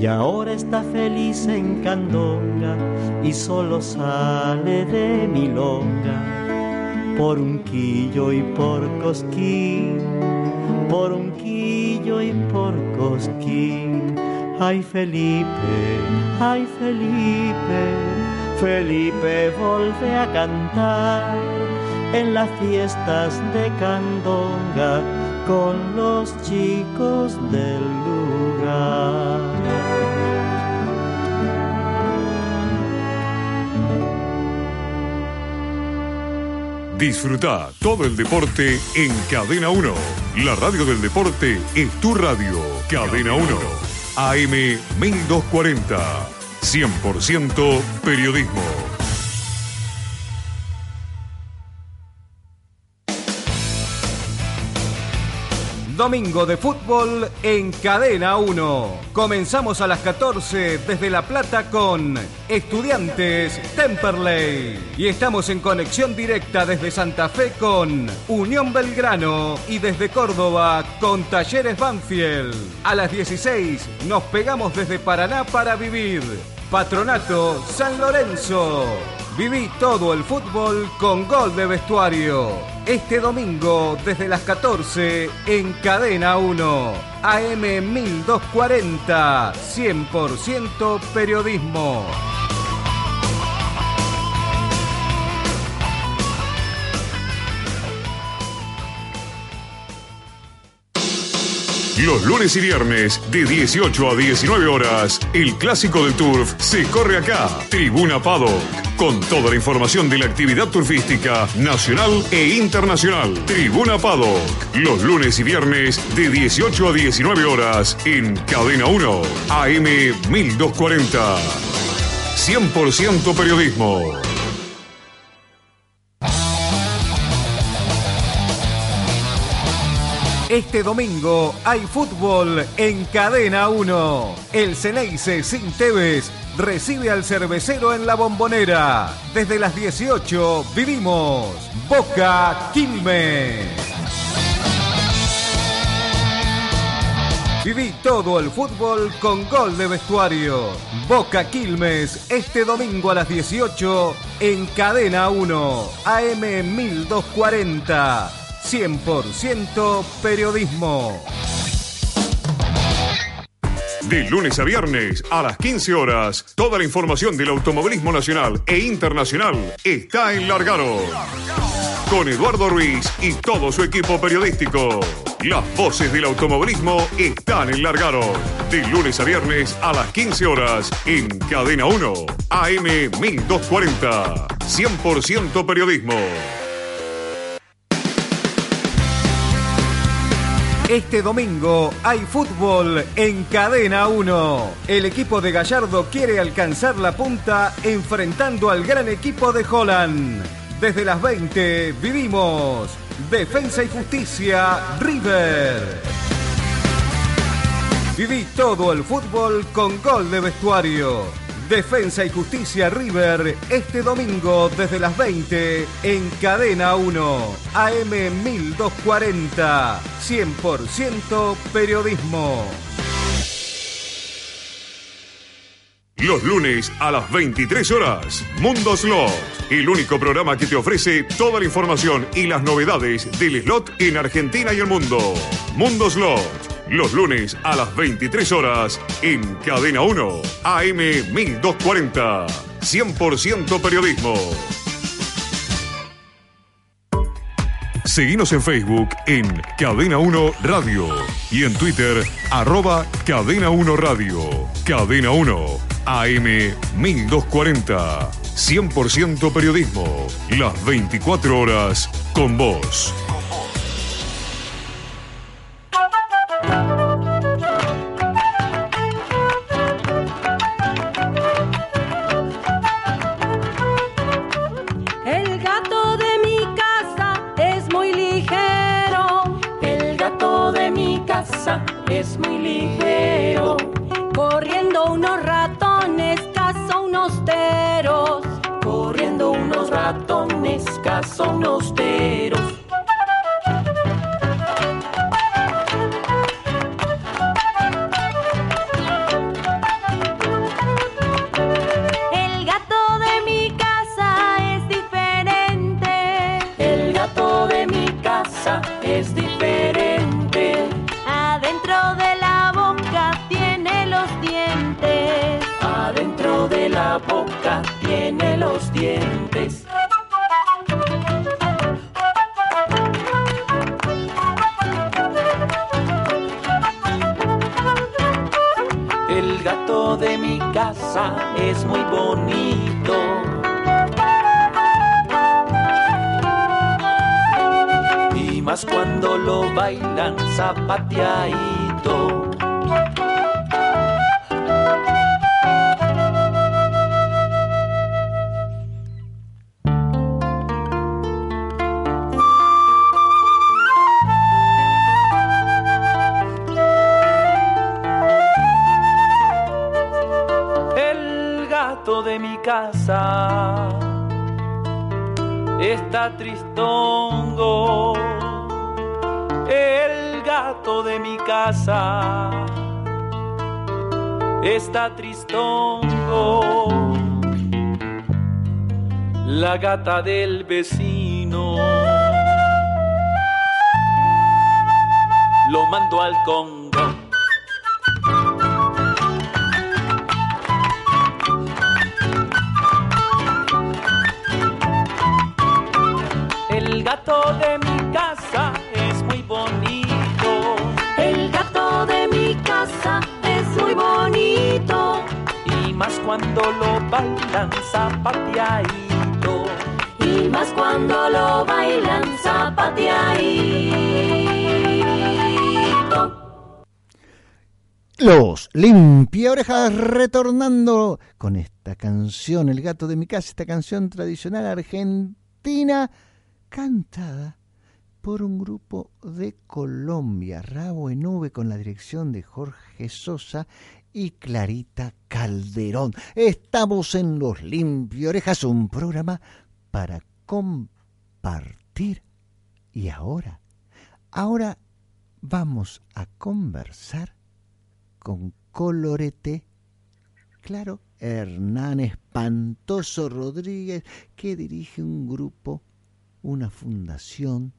J: Y ahora está feliz en Candonga y solo sale de Milonga por un quillo y por cosquín, por un quillo y por cosquín. Ay Felipe, ay Felipe, Felipe vuelve a cantar en las fiestas de Candonga con los chicos del lugar.
A: Disfruta todo el deporte en Cadena 1. La radio del deporte es tu radio. Cadena 1. AM 1240. 100% periodismo.
K: Domingo de fútbol en Cadena 1. Comenzamos a las 14 desde La Plata con Estudiantes Temperley. Y estamos en conexión directa desde Santa Fe con Unión Belgrano y desde Córdoba con Talleres Banfield. A las 16 nos pegamos desde Paraná para vivir. Patronato San Lorenzo. Viví todo el fútbol con gol de vestuario. Este domingo desde las 14 en Cadena 1. AM 1240. 100% periodismo.
A: Los lunes y viernes de 18 a 19 horas, el clásico del turf se corre acá. Tribuna Paddock, con toda la información de la actividad turfística nacional e internacional. Tribuna Paddock, los lunes y viernes de 18 a 19 horas en Cadena 1, AM 1240. 100% periodismo.
K: Este domingo hay fútbol en Cadena 1. El Ceneice sin Tevez recibe al cervecero en la bombonera. Desde las 18 vivimos Boca Quilmes. Viví todo el fútbol con gol de vestuario. Boca Quilmes este domingo a las 18 en Cadena 1, AM 1240. 100% periodismo.
A: De lunes a viernes a las 15 horas, toda la información del automovilismo nacional e internacional está en Largaro. Con Eduardo Ruiz y todo su equipo periodístico. Las voces del automovilismo están en Largaro. De lunes a viernes a las 15 horas en Cadena 1, AM 1240. 100% periodismo.
K: Este domingo hay fútbol en Cadena 1. El equipo de Gallardo quiere alcanzar la punta enfrentando al gran equipo de Holland. Desde las 20 vivimos Defensa y Justicia River. Viví todo el fútbol con gol de vestuario. Defensa y Justicia River este domingo desde las 20 en Cadena 1, AM 1240, 100% periodismo.
A: Los lunes a las 23 horas, Mundo Slot, el único programa que te ofrece toda la información y las novedades del slot en Argentina y el mundo. Mundo Slot, los lunes a las 23 horas en Cadena 1, AM 1240, 100% periodismo. Seguimos en Facebook en Cadena 1 Radio y en Twitter arroba Cadena 1 Radio. Cadena 1 AM 1240. 100% periodismo. Las 24 horas con vos.
E: Son austeros.
B: Es
E: muy bonito. Y más cuando lo bailan zapateadito. Tristongo. El gato de mi casa está tristongo. La gata del vecino lo mando al Congo.
D: Limpia orejas retornando con esta canción, El gato de mi casa, esta canción tradicional argentina cantada por un grupo de Colombia, Rabo en Nube con la dirección de Jorge Sosa y Clarita Calderón. Estamos en Los Limpia Orejas, un programa para compartir. Y ahora, ahora vamos a conversar con Colorete, claro, Hernán Espantoso Rodríguez, que dirige un grupo, una fundación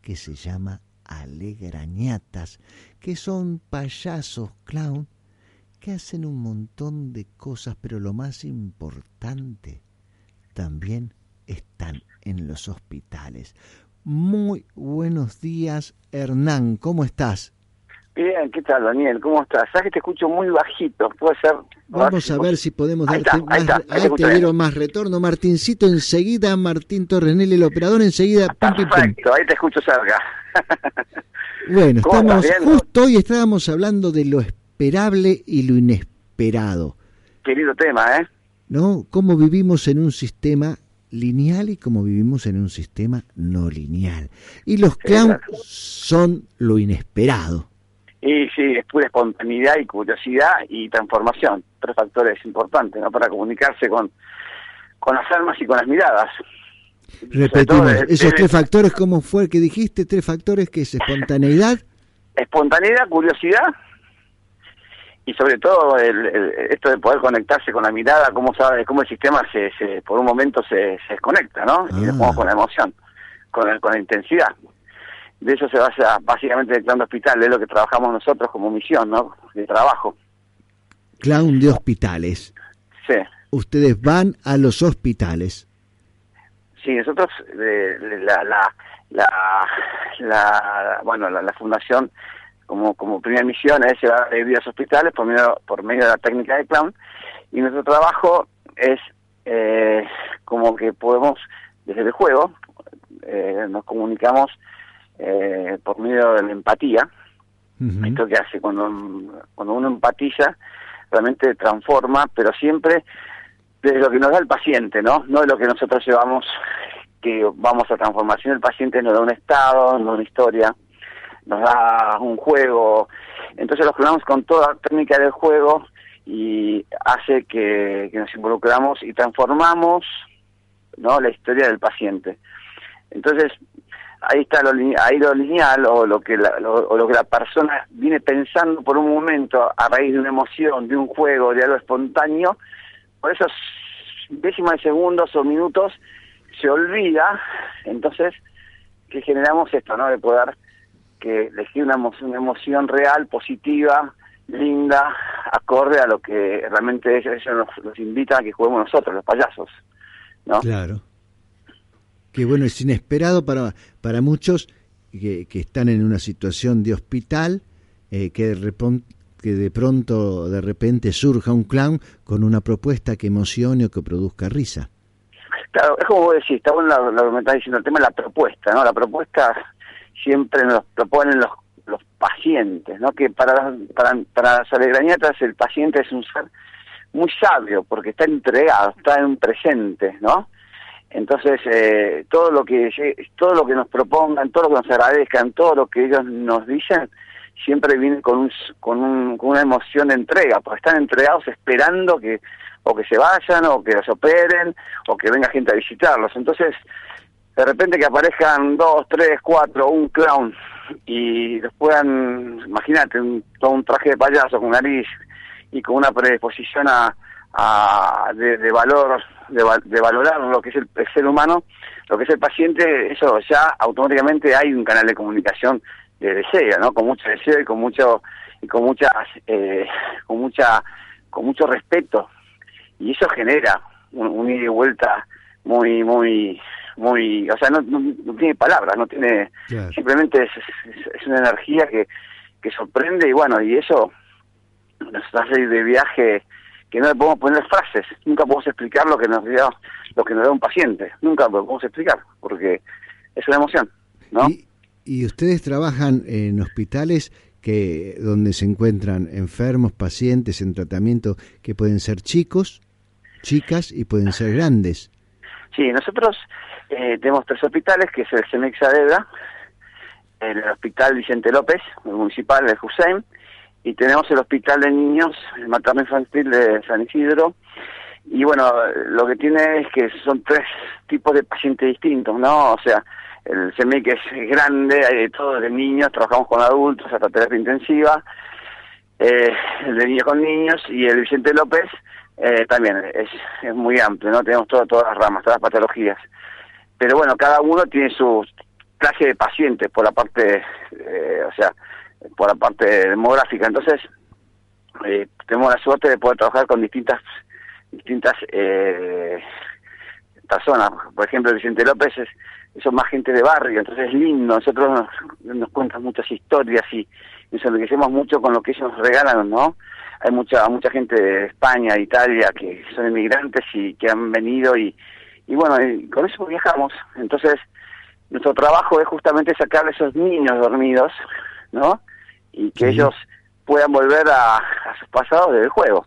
D: que se llama Alegrañatas, que son payasos clown que hacen un montón de cosas, pero lo más importante, también están en los hospitales. Muy buenos días, Hernán, ¿cómo estás?
L: Bien, ¿qué tal, Daniel? ¿Cómo estás? Sabes que te escucho muy bajito, puede ser.
D: Vamos a ver si podemos
L: Ahí
D: darte
L: está, ahí
D: más,
L: está, ahí te
D: ah, te dieron más retorno. Martincito enseguida, Martín Torrenel, el operador enseguida.
L: Perfecto, ahí te escucho cerca.
D: Bueno,
L: ¿Cómo
D: estamos justo hoy estábamos hablando de lo esperable y lo inesperado,
L: Querido tema, ¿eh?
D: ¿no? Cómo vivimos en un sistema lineal y cómo vivimos en un sistema no lineal. Y los clowns son lo inesperado.
L: Y sí, es pura espontaneidad y curiosidad y transformación. Tres factores importantes, ¿no? Para comunicarse con, con las almas y con las miradas.
D: Repetimos,
L: de-
D: esos
L: de-
D: tres factores, ¿cómo fue que dijiste? Tres factores que es espontaneidad,
L: Espontaneidad, curiosidad y sobre todo el, el- esto de poder conectarse con la mirada, cómo sabe, cómo el sistema se, se por un momento se, se desconecta, ¿no? Y
D: Ah.
L: después con la emoción, con, el- con la intensidad. De eso se basa básicamente el plan de hospital, es lo que trabajamos nosotros como misión, ¿no? De trabajo.
D: clown de hospitales.
L: Sí.
D: Ustedes van a los hospitales.
L: Sí, nosotros, eh, la, la, la, la- bueno, la, la fundación, como, como primera misión es llevar a los hospitales por medio, por medio de la técnica de clown, y nuestro trabajo es eh, como que podemos, desde el juego, eh, nos comunicamos eh, por medio de la empatía,
D: Ujú.
L: esto que hace cuando, cuando uno empatiza, realmente transforma, pero siempre de lo que nos da el paciente, ¿no? No de lo que nosotros llevamos que vamos a transformación. El paciente nos da un estado, nos da una historia, nos da un juego. Entonces los clonamos con toda la técnica del juego y hace que, que nos involucramos y transformamos ¿no? la historia del paciente. Entonces, ahí está lo, ahí lo lineal o lo que la, lo, o lo que la persona viene pensando por un momento a raíz de una emoción, de un juego, de algo espontáneo, por esos décimas de segundos o minutos se olvida, entonces que generamos esto, ¿no? De poder que elegir una emoción real, positiva, linda, acorde a lo que realmente ellos, ellos nos, nos invitan a que juguemos nosotros, los payasos, ¿no?
D: Claro. Que bueno, es inesperado para, para muchos que, están en una situación de hospital, eh, que, de que de pronto, de repente surja un clown con una propuesta que emocione o que produzca risa.
L: Claro, es como vos decís, está bueno lo, que me estás diciendo, el tema de la propuesta, ¿no? La propuesta siempre nos proponen los, los pacientes, ¿no? Que para, las- para, para las el paciente es un ser muy sabio porque está entregado, está en presente, ¿no? Entonces, eh, todo lo que todo lo que nos propongan, todo lo que nos agradezcan, todo lo que ellos nos dicen, siempre viene con, un, con, un, con una emoción de entrega, porque están entregados esperando que o que se vayan, o que los operen, o que venga gente a visitarlos. Entonces, de repente que aparezcan dos, tres, cuatro, un clown, y los puedan, imagínate, un, todo un traje de payaso con nariz y con una predisposición a, a de valor, de, va- de valorar lo que es el, el ser humano, lo que es el paciente, eso ya automáticamente hay un canal de comunicación de deseo, ¿no? Con mucho deseo y con mucho y con muchas eh, con mucha con mucho respeto y eso genera un, un ida y vuelta muy muy muy o sea no, no, no tiene palabras no tiene
D: Claro.
L: simplemente es, es, es una energía que que sorprende y bueno y eso nos hace ir de viaje que no le podemos poner frases nunca podemos explicar lo que nos da lo que nos da un paciente nunca lo podemos explicar porque es una emoción no
D: Y, y ustedes trabajan en hospitales que donde se encuentran enfermos, pacientes en tratamiento que pueden ser chicos, chicas y pueden ser grandes.
L: Sí, nosotros eh, tenemos tres hospitales, que es el CEMEX Saavedra, el Hospital Vicente López, el municipal de Hussein, y tenemos el Hospital de Niños, el Materno Infantil de San Isidro. Y bueno, lo que tiene es que son tres tipos de pacientes distintos, ¿no? O sea, el CEMEC es grande, hay de todo, de niños, trabajamos con adultos, hasta terapia intensiva, eh, el de niños con niños, y el Vicente López eh, también es, es muy amplio, ¿no? Tenemos todo, todas las ramas, todas las patologías. Pero bueno, cada uno tiene su clase de pacientes por la parte, eh, o sea, por la parte demográfica. Entonces, eh, tenemos la suerte de poder trabajar con distintas distintas eh, personas. Por ejemplo, Vicente López es, son más gente de barrio, entonces es lindo. Nosotros nos, nos cuentan muchas historias y nos enriquecemos mucho con lo que ellos nos regalan, ¿no? Hay mucha mucha gente de España, Italia, que son inmigrantes y que han venido y, y bueno, y con eso viajamos. Entonces, nuestro trabajo es justamente sacar a esos niños dormidos, ¿no? Y que
D: Sí.
L: ellos puedan volver a, a sus pasados del juego.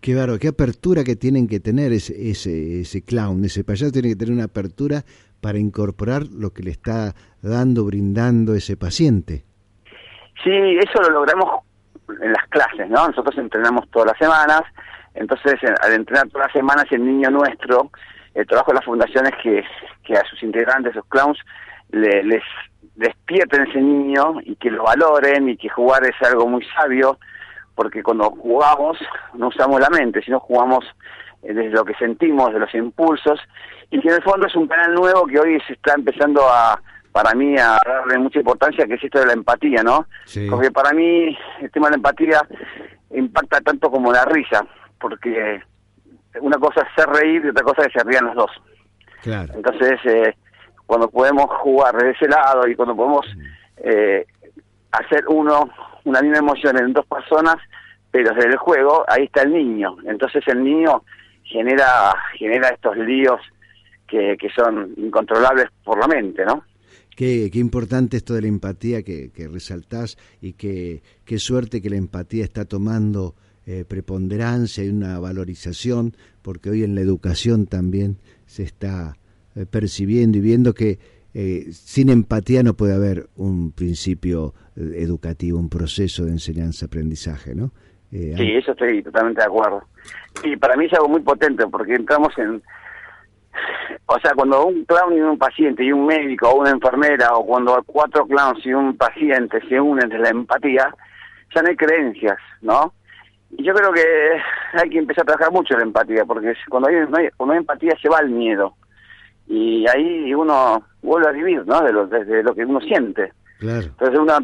D: Qué bárbaro, qué apertura que tienen que tener ese, ese, ese clown, ese payaso tiene que tener una apertura para incorporar lo que le está dando, brindando ese paciente.
L: Sí, eso lo logramos en las clases, ¿no? Nosotros entrenamos todas las semanas, entonces en- al entrenar todas las semanas el niño nuestro, el trabajo de las fundaciones que, que a sus integrantes, sus clowns, le- les despierten ese niño y que lo valoren y que jugar es algo muy sabio, porque cuando jugamos no usamos la mente, sino jugamos eh, desde lo que sentimos, de los impulsos, y que en el fondo es un canal nuevo que hoy se está empezando a, para mí, a darle mucha importancia, que es esto de la empatía, ¿no?
D: Sí.
L: Porque para mí el tema de la empatía impacta tanto como la risa, porque una cosa es hacer reír y otra cosa es que se rían los dos.
D: Claro.
L: Entonces, eh, cuando podemos jugar de ese lado y cuando podemos eh, hacer uno una misma emoción en dos personas, pero desde el juego, ahí está el niño. Entonces el niño genera genera estos líos que, que son incontrolables por la mente, ¿no?
D: Qué, qué importante esto de la empatía que, que resaltás y que, qué suerte que la empatía está tomando eh, preponderancia y una valorización, porque hoy en la educación también se está eh, percibiendo y viendo que eh, sin empatía no puede haber un principio eh, educativo, un proceso de enseñanza-aprendizaje, ¿no? Eh,
L: Sí, eso estoy totalmente de acuerdo. Y para mí es algo muy potente porque entramos en, o sea, cuando un clown y un paciente y un médico o una enfermera o cuando cuatro clowns y un paciente se unen de la empatía, ya no hay creencias, ¿no? Y yo creo que hay que empezar a trabajar mucho la empatía, porque cuando hay- cuando hay empatía se va el miedo. Y ahí uno vuelve a vivir, ¿no? De lo, desde lo que uno siente.
D: Claro.
L: Entonces uno,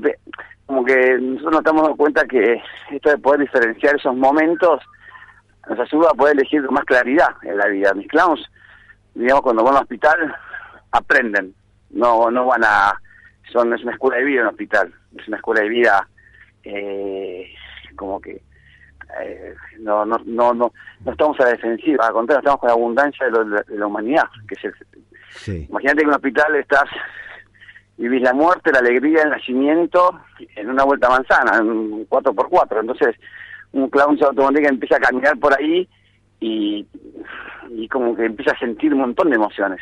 L: como que nosotros nos estamos dando cuenta que esto de poder diferenciar esos momentos nos ayuda a poder elegir con más claridad en la vida. Mis clowns, digamos, cuando van al hospital, aprenden. No no van a... son Es una escuela de vida en el hospital. Es una escuela de vida eh, como que... eh, no, no, no, no, no estamos a la defensiva, al contrario, estamos con la abundancia de, lo- de la humanidad, que es el,
D: Sí.
L: Imagínate que en un hospital estás, vivís la muerte, la alegría, el nacimiento en una vuelta manzana, en un 4x4. Entonces, un clown automático empieza a caminar por ahí y, y como que empieza a sentir un montón de emociones.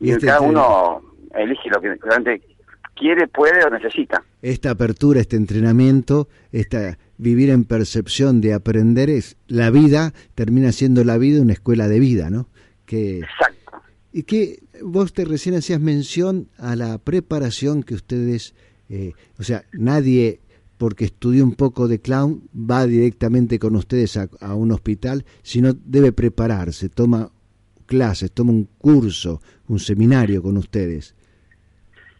L: Y,
D: Y este
L: cada uno elige lo que realmente quiere, puede o necesita.
D: Esta apertura, este entrenamiento, esta vivir en percepción de aprender es la vida, termina siendo la vida una escuela de vida, ¿no? Que,
L: Exacto.
D: y que vos te recién hacías mención a la preparación que ustedes, eh, o sea, nadie porque estudió un poco de clown va directamente con ustedes a, a un hospital, sino debe prepararse, toma clases, toma un curso, un seminario con ustedes.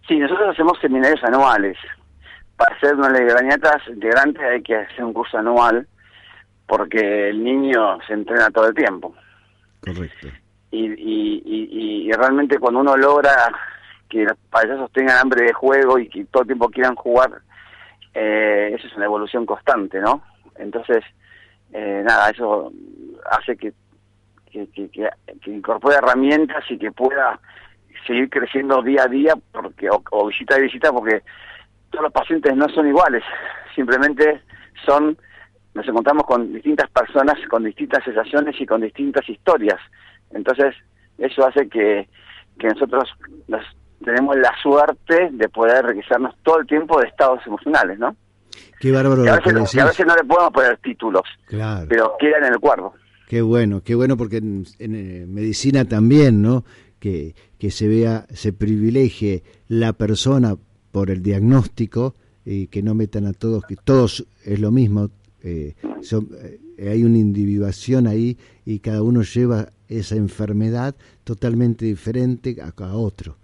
L: Sí, nosotros hacemos seminarios anuales. Para ser una de grañatas integrante hay que hacer un curso anual porque el niño se entrena todo el tiempo.
D: Correcto.
L: y, y, y, y realmente cuando uno logra que los payasos tengan hambre de juego y que todo el tiempo quieran jugar, eh, eso es una evolución constante, ¿no? Entonces, eh, nada, eso hace que, que, que, que, que incorpore herramientas y que pueda seguir creciendo día a día porque o, o visita a visita porque todos los pacientes no son iguales, simplemente son nos encontramos con distintas personas con distintas sensaciones y con distintas historias. Entonces, eso hace que, que nosotros nos, tenemos la suerte de poder enriquecernos todo el tiempo de estados emocionales, ¿no?
D: Qué bárbaro
L: Que a,
D: lo que
L: veces, que a veces no le podemos poner títulos,
D: Claro.
L: pero quedan en el cuerpo.
D: Qué bueno, qué bueno porque en, en, eh, medicina también, ¿no? Que, que se vea, se privilegie la persona por el diagnóstico y que no metan a todos, que todos es lo mismo, eh, son, eh, hay una individuación ahí y cada uno lleva esa enfermedad totalmente diferente a, a otro.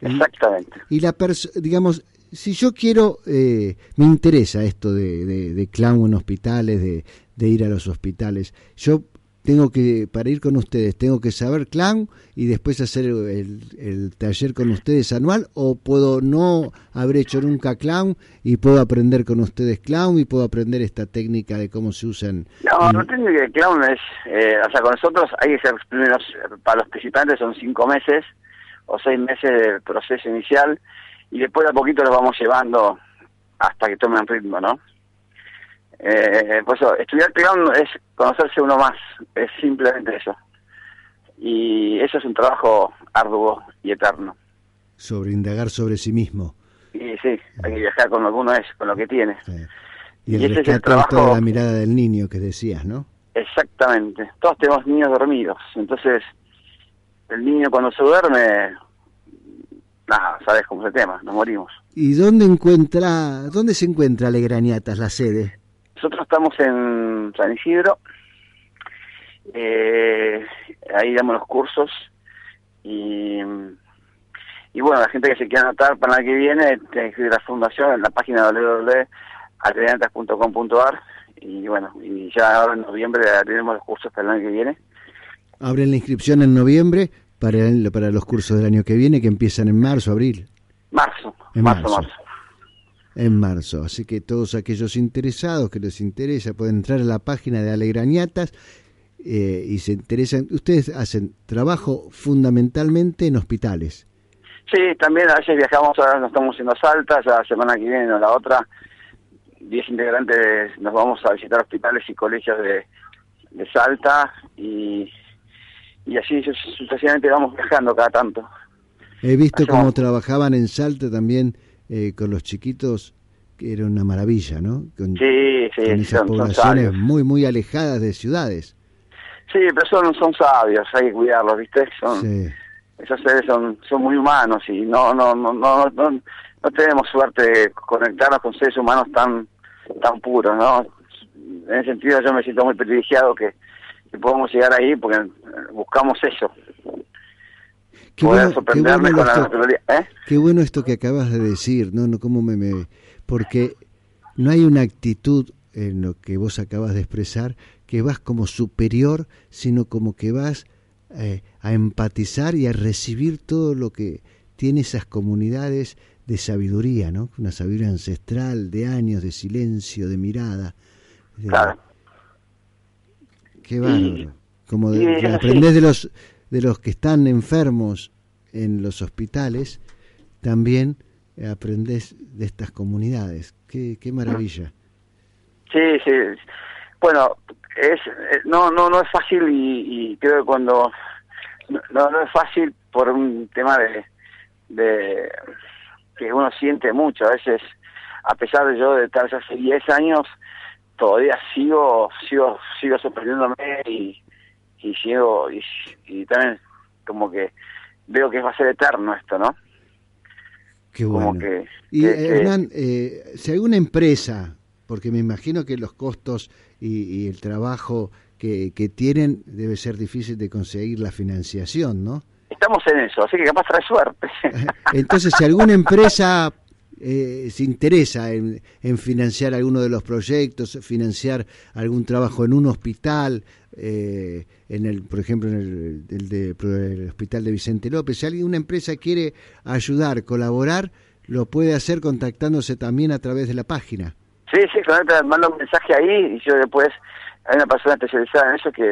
D: Y-
L: Exactamente.
D: y la persona, digamos, si yo quiero, eh, me interesa esto de, de, de clown en hospitales, de, de ir a los hospitales, yo tengo que, para ir con ustedes, tengo que saber clown y después hacer el, el taller con ustedes anual, o puedo no haber hecho nunca clown y puedo aprender con ustedes clown y puedo aprender esta técnica de cómo se usan.
L: No, no tiene que clown es, eh, o sea, con nosotros hay que ser primeros, para los participantes son cinco meses o seis meses del proceso inicial y después de a poquito los vamos llevando hasta que tomen ritmo, ¿no? Eh, por eso, estudiar clown es conocerse uno más, es simplemente eso. Y eso es un trabajo arduo y eterno.
D: sobre indagar sobre sí mismo.
L: Y sí, hay que viajar con lo que uno es, con lo que tiene.
D: Y el
L: Y ese es el
D: de toda
L: trabajo-
D: la mirada del niño que decías, ¿no?
L: Exactamente. Todos tenemos niños dormidos. Entonces, el niño cuando se duerme, nada, sabes cómo es el tema, nos morimos.
D: ¿Y dónde encuentra, dónde se encuentra Legrañatas, la sede?
L: Nosotros estamos en San Isidro, eh, ahí damos los cursos y, y bueno, la gente que se quiera anotar para el año que viene, que escribir la fundación en la página www.atleantas.com.ar y bueno, y ya ahora en noviembre tenemos los cursos para el año que viene.
D: Abren la inscripción en noviembre para, el- para los cursos del año que viene, que empiezan en marzo, abril.
L: Marzo,
D: En
L: marzo,
D: marzo.
L: marzo.
D: En marzo. Así que todos aquellos interesados que les interesa pueden entrar a la página de Alegrañatas eh, y se interesan. Ustedes hacen trabajo fundamentalmente en hospitales.
L: Sí, también a veces viajamos, ahora nos estamos haciendo Salta, ya la semana que viene o la otra, 10 integrantes nos vamos a visitar hospitales y colegios de, de Salta y, y así su- sucesivamente vamos viajando cada tanto.
D: He visto
L: Hacemos-
D: cómo trabajaban en Salta también eh, con los chiquitos, que era una maravilla, ¿no? Con,
L: Sí, sí,
D: con esas
L: son-
D: poblaciones muy, muy alejadas de ciudades.
L: Sí, pero son, son sabios, hay que cuidarlos, ¿viste? Son,
D: Sí.
L: Esos seres son, son muy humanos y no, no, no, no, no, no tenemos suerte de conectarnos con seres humanos tan, tan puros, ¿no? En ese sentido yo me siento muy privilegiado que, que podamos llegar ahí porque buscamos eso.
D: Qué
L: poder
D: bueno, qué bueno
L: con la
D: esto-
L: naturaleza. ¿eh?
D: Qué bueno esto que acabas de decir, no, no, cómo me, me- porque no hay una actitud en lo que vos acabas de expresar que vas como superior, sino como que vas eh, a empatizar y a recibir todo lo que tiene esas comunidades de sabiduría, ¿no? Una sabiduría ancestral, de años, de silencio, de mirada. de-
L: Claro.
D: Qué bárbaro. Como de, de aprendés de los de los que están enfermos en los hospitales, también aprendés de estas comunidades. Qué, qué maravilla.
L: Sí, sí. Bueno, es eh, no no no es fácil y, y creo que cuando no, no no es fácil por un tema de de que uno siente mucho a veces a pesar de yo de estar ya hace 10 años todavía sigo sigo sigo sorprendiéndome y y sigo y, y también como que veo que va a ser eterno esto, ¿no?
D: Qué
L: Como
D: bueno.
L: que,
D: Y
L: que-
D: eh, Hernán, eh, si alguna empresa, porque me imagino que los costos y, y el trabajo que, que tienen debe ser difícil de conseguir la financiación, ¿no?
L: estamos en eso, así que capaz trae suerte.
D: Entonces, si alguna empresa eh, se interesa en, en financiar alguno de los proyectos, financiar algún trabajo en un hospital, eh, en el, por ejemplo, en el, el de- el hospital de Vicente López, si alguna empresa quiere ayudar, colaborar, lo puede hacer contactándose también a través de la página.
L: Sí, sí, claro, te mando un mensaje ahí y yo después hay una persona especializada en eso que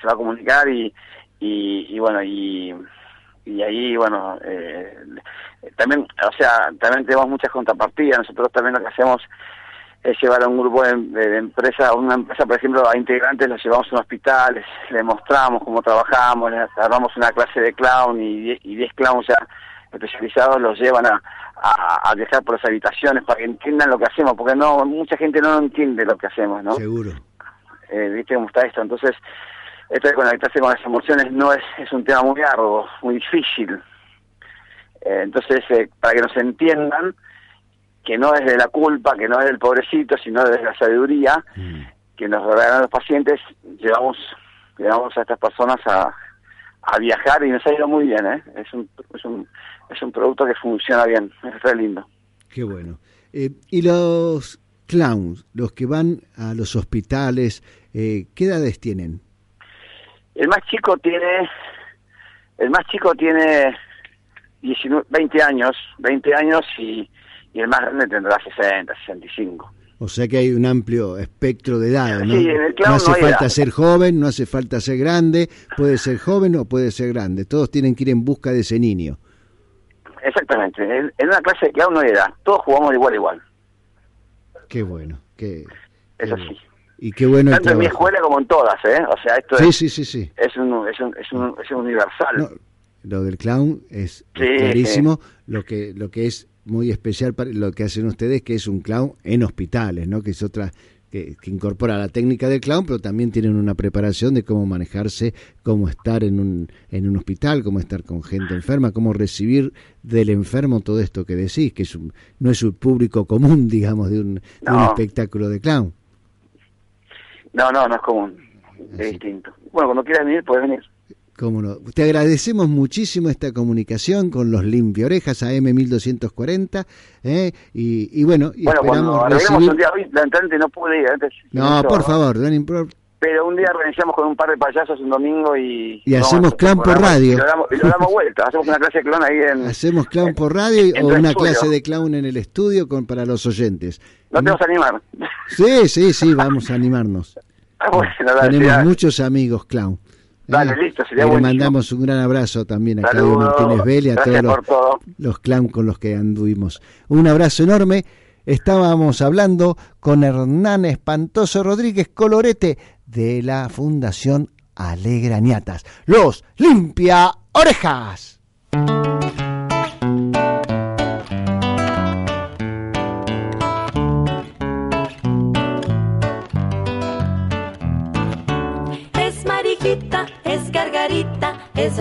L: se va a comunicar y y, y bueno y y ahí bueno eh, también o sea también tenemos muchas contrapartidas nosotros también lo que hacemos es llevar a un grupo de, de, de empresa a una empresa por ejemplo a integrantes los llevamos a un hospital les, les mostramos cómo trabajamos les damos una clase de clown y y 10 clowns ya especializados los llevan a, a, a viajar por las habitaciones para que entiendan lo que hacemos, porque no mucha gente no entiende lo que hacemos, ¿no?
D: Seguro.
L: Eh, ¿Viste cómo está esto? Entonces, esto de conectarse con las emociones no es, es un tema muy arduo, muy difícil. Eh, entonces, eh, para que nos entiendan que no es de la culpa, que no es del pobrecito, sino desde la sabiduría que nos regalan los pacientes, llevamos llevamos a estas personas a, a viajar y nos ha ido muy bien, ¿eh? Es un, es un, es un producto que funciona bien, es re lindo.
D: Qué bueno. Eh, y los clowns, los que van a los hospitales, eh, ¿qué edades tienen?
L: El más chico tiene, el más chico tiene 19, 20 años, 20 años y, y el más grande tendrá 60, 65.
D: O sea que hay un amplio espectro de edades, ¿no?
L: Sí, en el clown
D: no hace
L: no
D: falta
L: edad.
D: ser joven, no hace falta ser grande, puede ser joven o puede ser grande. Todos tienen que ir en busca de ese niño.
L: Exactamente, en, en una clase de clown no hay edad, todos jugamos de igual a igual,
D: Qué bueno. Qué,
L: es
D: qué
L: así.
D: bueno. Y qué bueno
L: Tanto en mi escuela como en todas, ¿eh? O sea, esto
D: Sí,
L: es,
D: sí, sí, sí.
L: es, un, es, un, es, un, es un universal.
D: No, lo del clown es,
L: Sí,
D: clarísimo. Lo que lo que es muy especial para lo que hacen ustedes que es un clown en hospitales, ¿no? Que es otra que, que incorpora la técnica del clown, pero también tienen una preparación de cómo manejarse, cómo estar en un en un hospital, cómo estar con gente enferma, cómo recibir del enfermo todo esto que decís, que es un, no es un público común, digamos, de un, de un espectáculo de clown.
L: No, no, no es común, es distinto. Bueno, cuando quieras venir, puedes venir.
D: Cómo no. Te agradecemos muchísimo esta comunicación con los limpiaorejas AM1240 ¿eh? y, y bueno, y
L: Bueno, cuando
D: esperamos
L: arreglemos
D: recibir...
L: un día, hoy lamentablemente no pude ir antes.
D: No, por favor, no impor-
L: Pero un día organizamos con un par de payasos un domingo y...
D: Y hacemos
L: no,
D: clown por radio.
L: Y lo damos, y lo damos vuelta, hacemos una clase de clown ahí en...
D: hacemos clown por radio
L: en
D: o una
L: estudio.
D: clase de clown en el estudio con para los oyentes.
L: No te vas a animar.
D: Sí, sí, sí, vamos a animarnos.
L: Ah, bueno, dale,
D: Tenemos muchos amigos clown. ¿eh?
L: Dale, listo, sería
D: Y le mandamos un gran abrazo también a Claudio Martínez Vélez, a
L: gracias
D: todos
L: por todo.
D: los, los clown con los que anduvimos. Un abrazo enorme. Estábamos hablando con Hernán Espantoso Rodríguez Colorete de la Fundación Alegra Ñatas. Los Limpia Orejas.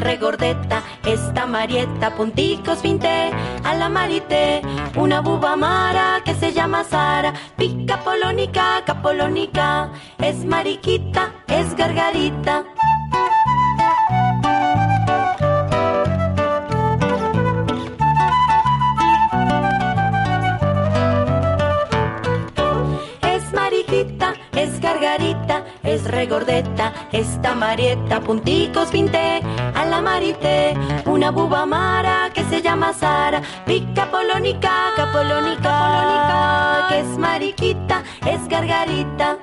I: Regordeta, esta marieta, punticos vinte, a la marité, una buba mara que se llama Sara, pica polónica, capolónica, es mariquita, es gargarita. Es mariquita, es gargarita, es regordeta, esta marieta, punticos vinte, a la marité, una buba mara que se llama Sara, pica polónica, capolónica, polónica, que es mariquita, es gargarita.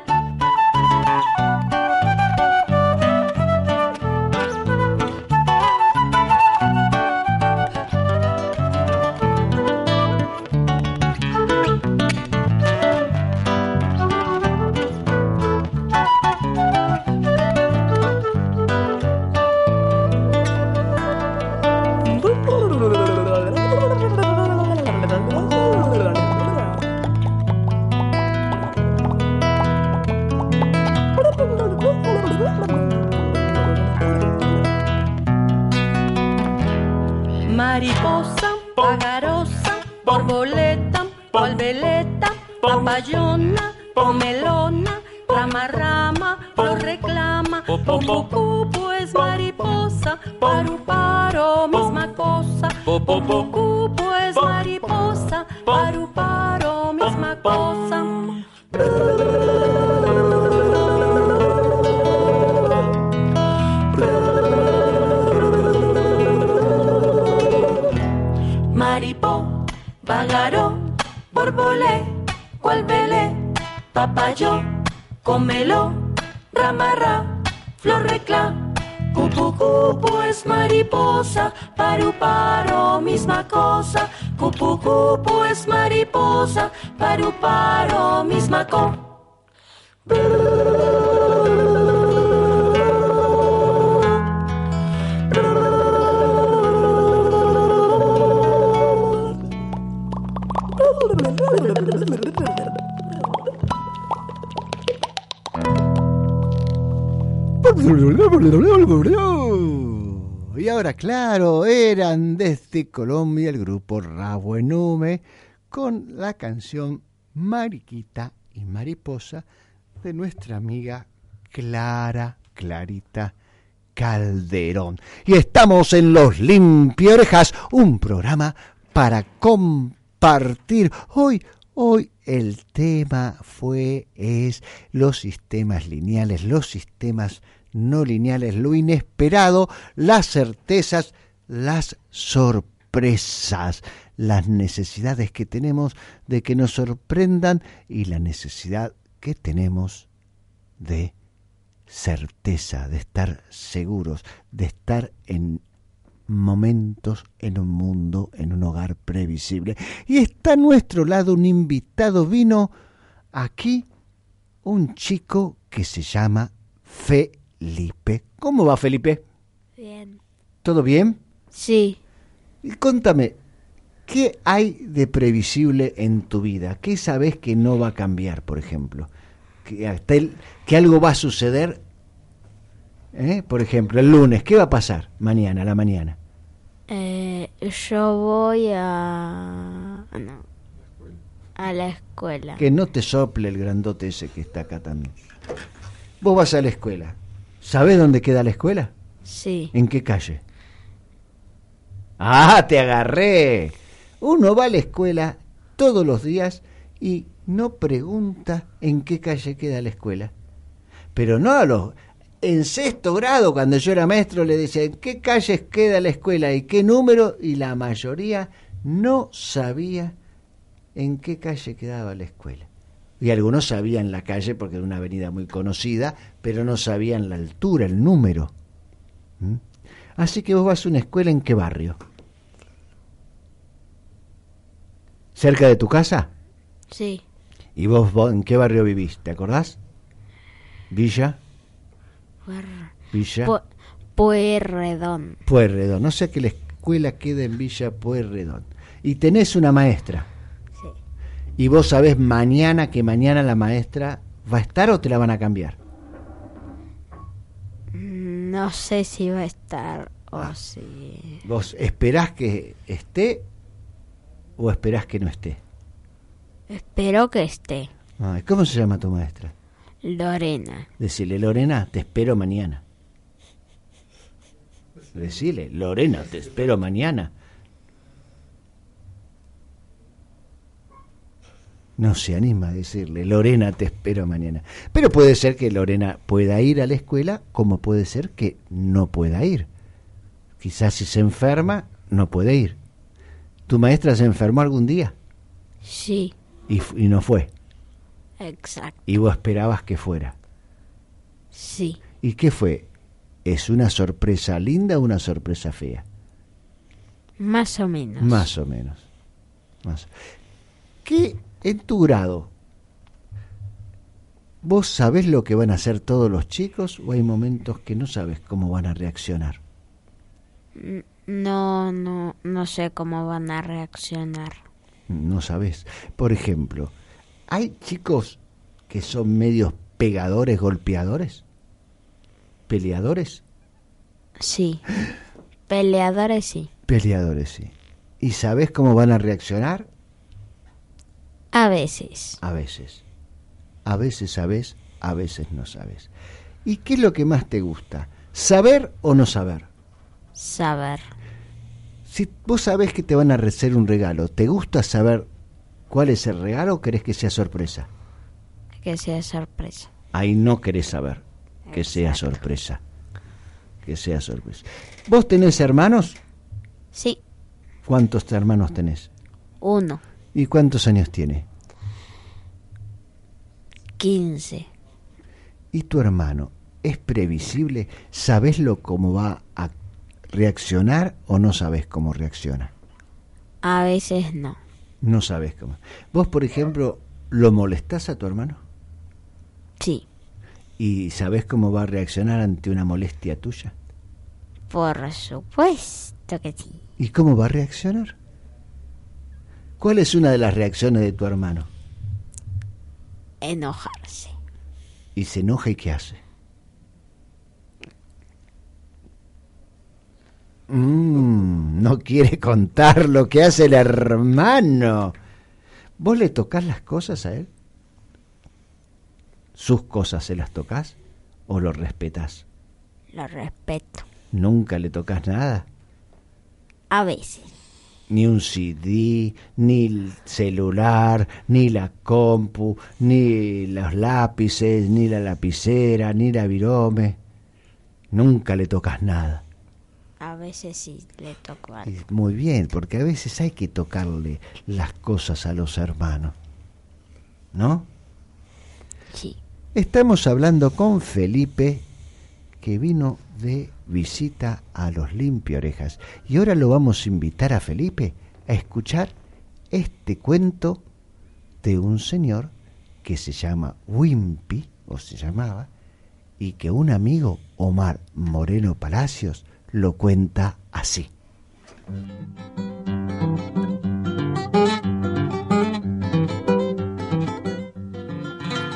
I: Pagarosa, borboleta, palveleta, papayona, pomelona, rama rama, lo reclama, pupu pues mariposa, paru paro, misma cosa, pupu pues mariposa, paru paro, misma cosa. Borbolé, cual velé, papayo, comelo, ramarra, flor recla, cupu cupu es mariposa, paru paro, misma cosa, cupu cupu es mariposa, paru paro, misma co.
D: Y ahora, claro, eran desde Colombia el grupo Rabo Enume con la canción Mariquita y Mariposa de nuestra amiga Clara, Clarita Calderón. Y estamos en Los Limpio Orejas, un programa para compartir. Hoy, hoy el tema fue, es los sistemas lineales, los sistemas no lineales, lo inesperado, las certezas, las sorpresas, las necesidades que tenemos de que nos sorprendan y la necesidad que tenemos de certeza, de estar seguros, de estar en momentos en un mundo, en un hogar previsible. Y está a nuestro lado un invitado, vino aquí un chico que se llama Felipe. ¿Cómo va Felipe?
M: Bien.
D: ¿Todo bien?
M: Sí.
D: Y contame, ¿qué hay de previsible en tu vida? ¿Qué sabes que no va a cambiar, por ejemplo? ¿Que, hasta el- que algo va a suceder? ¿Eh? Por ejemplo, el lunes, ¿qué va a pasar mañana, a la mañana?
M: Eh, yo voy a... no, a la escuela.
D: Que no te sople el grandote ese que está acá también. Vos vas a la escuela. ¿Sabés dónde queda la escuela?
M: Sí.
D: ¿En qué calle? Ah, te agarré. Uno va a la escuela todos los días y no pregunta en qué calle queda la escuela. Pero no a los... En sexto grado, cuando yo era maestro, le decía en qué calles queda la escuela y qué número, y la mayoría no sabía en qué calle quedaba la escuela. Y algunos sabían la calle porque era una avenida muy conocida, pero no sabían la altura, el número. ¿Mm? Así que vos vas a una escuela en qué barrio? ¿Cerca de tu casa?
M: Sí.
D: ¿Y vos, vos en qué barrio vivís? ¿Te acordás? Villa, Villa,
M: Pu- Pueyrredón.
D: Pueyrredón. No sé que la escuela queda en Villa Pueyrredón. Y tenés una maestra.
M: Sí.
D: Y vos sabés mañana que mañana la maestra va a estar o te la van a cambiar.
M: Mm, No sé si va a estar o
D: Ah.
M: si...
D: ¿Vos esperás que esté o esperás que no esté?
M: Espero que esté.
D: ¿Cómo se llama tu maestra?
M: Lorena.
D: Decile, Lorena, te espero mañana. Decile, Lorena, te espero mañana. No se anima a decirle, Lorena, te espero mañana. Pero puede ser que Lorena pueda ir a la escuela, como puede ser que no pueda ir. Quizás si se enferma, no puede ir. ¿Tu maestra se enfermó algún día?
M: Sí,
D: Y, y no fue.
M: Exacto.
D: Y vos esperabas que fuera.
M: Sí.
D: ¿Y qué fue? ¿Es una sorpresa linda o una sorpresa fea?
M: Más o menos.
D: Más o menos. Más. ¿Qué en tu grado? ¿Vos sabés lo que van a hacer todos los chicos o hay momentos que no sabes cómo van a reaccionar?
M: N- No, no, no sé cómo van a reaccionar.
D: No sabés. Por ejemplo, ¿hay chicos que son medios pegadores, golpeadores? ¿Peleadores?
M: Sí. Peleadores sí.
D: Peleadores, sí. ¿Y sabés cómo van a reaccionar?
M: A veces.
D: A veces. A veces sabes, a veces no sabes. ¿Y qué es lo que más te gusta? ¿Saber o no saber?
M: Saber.
D: Si vos sabés que te van a hacer un regalo, ¿te gusta saber cuál es el regalo o querés que sea sorpresa?
M: Que sea sorpresa.
D: Ahí no querés saber que sea sorpresa. Que sea sorpresa. ¿Vos tenés hermanos?
M: Sí.
D: ¿Cuántos hermanos tenés?
M: Uno.
D: ¿Y cuántos años tiene?
M: 15.
D: ¿Y tu hermano es previsible? ¿Sabés lo cómo va a reaccionar o no sabés cómo reacciona?
M: A veces no.
D: No sabés cómo. ¿Vos, por ejemplo, lo molestás a tu hermano?
M: Sí.
D: ¿Y sabés cómo va a reaccionar ante una molestia tuya?
M: Por supuesto que sí.
D: ¿Y cómo va a reaccionar? ¿Cuál es una de las reacciones de tu hermano?
M: Enojarse.
D: Y se enoja y qué hace. Mm, no quiere contar lo que hace el hermano. ¿Vos le tocas las cosas a él? ¿Sus cosas se las tocas o lo respetas?
M: Lo respeto.
D: ¿Nunca le tocas nada?
M: A veces.
D: Ni un CD, ni el celular, ni la compu, ni los lápices, ni la lapicera, ni la virome. Nunca le tocas nada.
M: A veces sí le toco algo.
D: Muy bien, porque a veces hay que tocarle las cosas a los hermanos. ¿No?
M: Sí.
D: Estamos hablando con Felipe, que vino de visita a los Limpiorejas. Y ahora lo vamos a invitar a Felipe a escuchar este cuento de un señor que se llama Wimpy, o se llamaba, y que un amigo, Omar Moreno Palacios, lo cuenta así.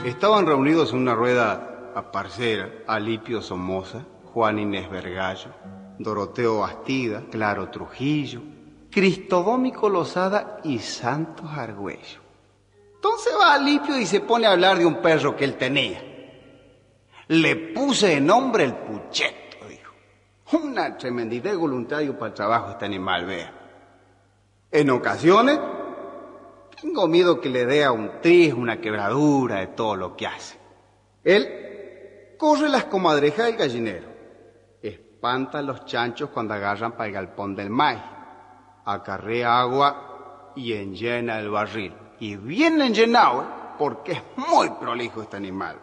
N: Estaban reunidos en una rueda a parcera Alipio Somoza, Juan Inés Vergallo, Doroteo Bastida, Claro Trujillo, Cristodómico Lozada y Santos Argüello. Entonces va Alipio y se pone a hablar de un perro que él tenía. Le puse de nombre el Pucheto, dijo. Una tremendidad de voluntario para el trabajo este animal, vea. En ocasiones tengo miedo que le dé a un tris, una quebradura de todo lo que hace. Él corre las comadrejas del gallinero, espanta a los chanchos cuando agarran para el galpón del maíz, acarrea agua y enllena el barril. Y bien enllenado, ¿eh? porque es muy prolijo este animal.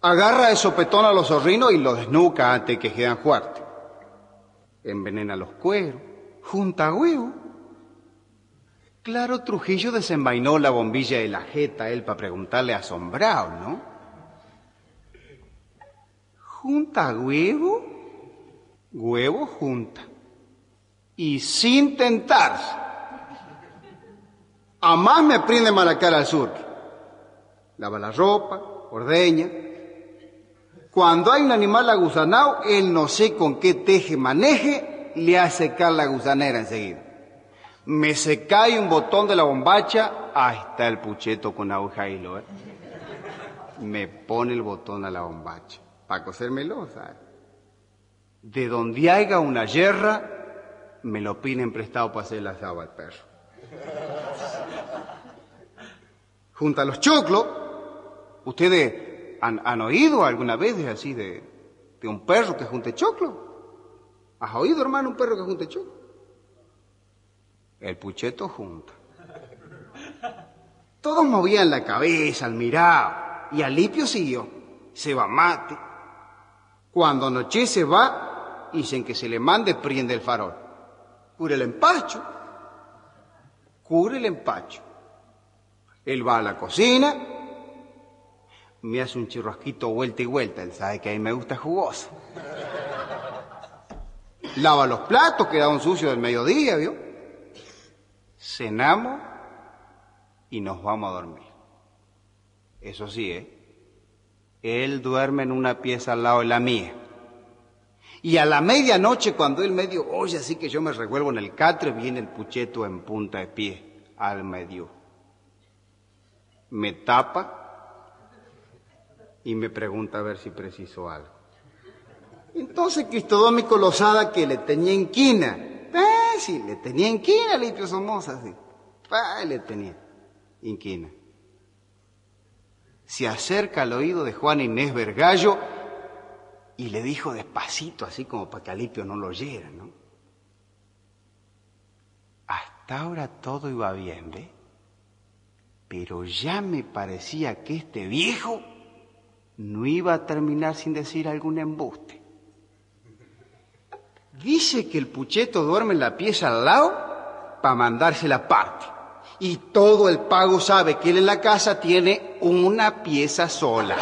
N: Agarra de sopetón a los zorrinos y los desnuca antes que quedan fuertes. Envenena los cueros, junta huevo. Claro, Trujillo desenvainó la bombilla de la jeta él para preguntarle asombrado, ¿no? ¿Junta huevo? Huevo junta. Y sin tentarse. A más me prende mala cara al sur. Lava la ropa, ordeña. Cuando hay un animal agusanado, él no sé con qué teje maneje, le hace secar la gusanera enseguida. Me se un botón de la bombacha, ahí está el pucheto con aguja y hilo, ¿eh? Me pone el botón a la bombacha, para cosérmelo, ¿sabes? De donde haya una yerra, me lo piden prestado para hacer el asado al perro. Junto a los choclos, ¿ustedes han, han oído alguna vez así de, de un perro que junte choclo? ¿Has oído, hermano, un perro que junte choclo? El pucheto junta. Todos movían la cabeza al mirar y Alipio siguió. Se va mate. Cuando anochece va sin que se le mande prende el farol. Cubre el empacho. Cubre el empacho. Él va a la cocina, me hace un churrasquito vuelta y vuelta. Él sabe que a mí me gusta jugoso. Lava los platos, quedaron sucios del mediodía, ¿vio? Cenamos y nos vamos a dormir. Eso sí, ¿eh? Él duerme en una pieza al lado de la mía. Y a la medianoche, cuando él medio oye así que yo me revuelvo en el catre, viene el pucheto en punta de pie al medio. Me tapa y me pregunta a ver si preciso algo. Entonces Cristodómico Lozada, que le tenía inquina, eh, sí, le tenía inquina Lipio Somoza, sí. Ah, le tenía inquina. Se acerca al oído de Juan Inés Vergallo y le dijo despacito, así como para que Alipio no lo oyera, ¿no? Hasta ahora todo iba bien, ¿ve? Pero ya me parecía que este viejo no iba a terminar sin decir algún embuste. Dice que el pucheto duerme en la pieza al lado para mandarse la parte. Y todo el pago sabe que él en la casa tiene una pieza sola.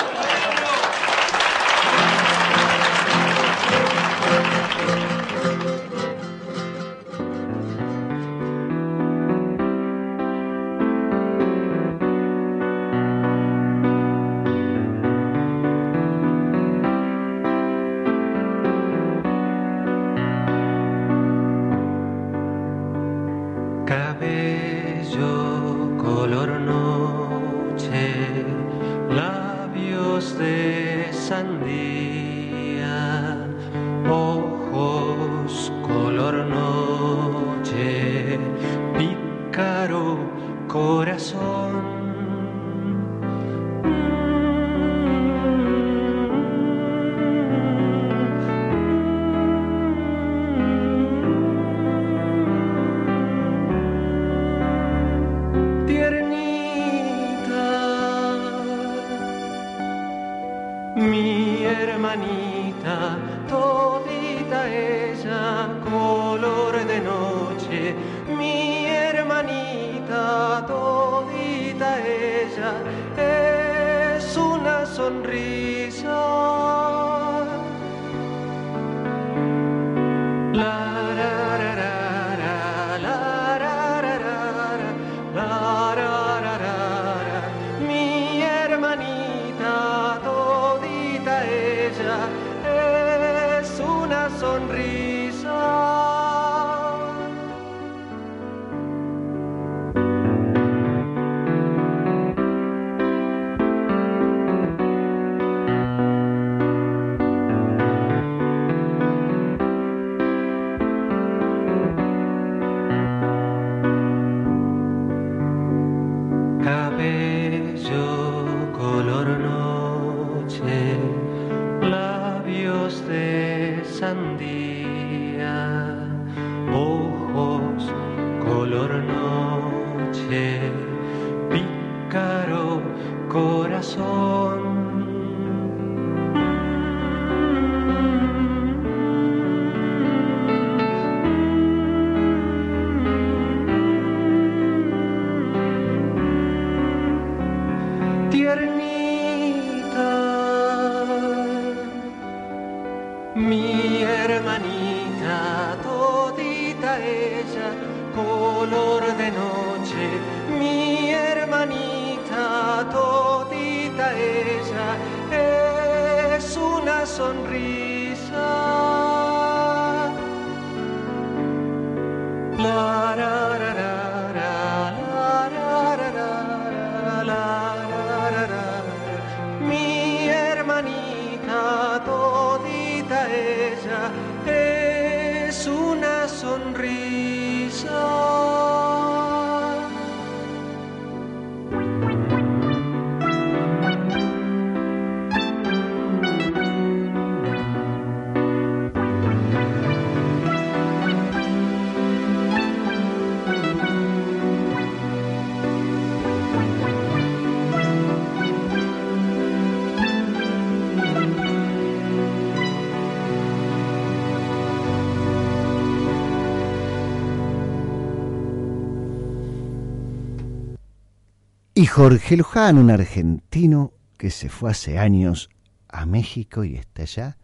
D: Y Jorge Luján, un argentino que se fue hace años a México y está allá,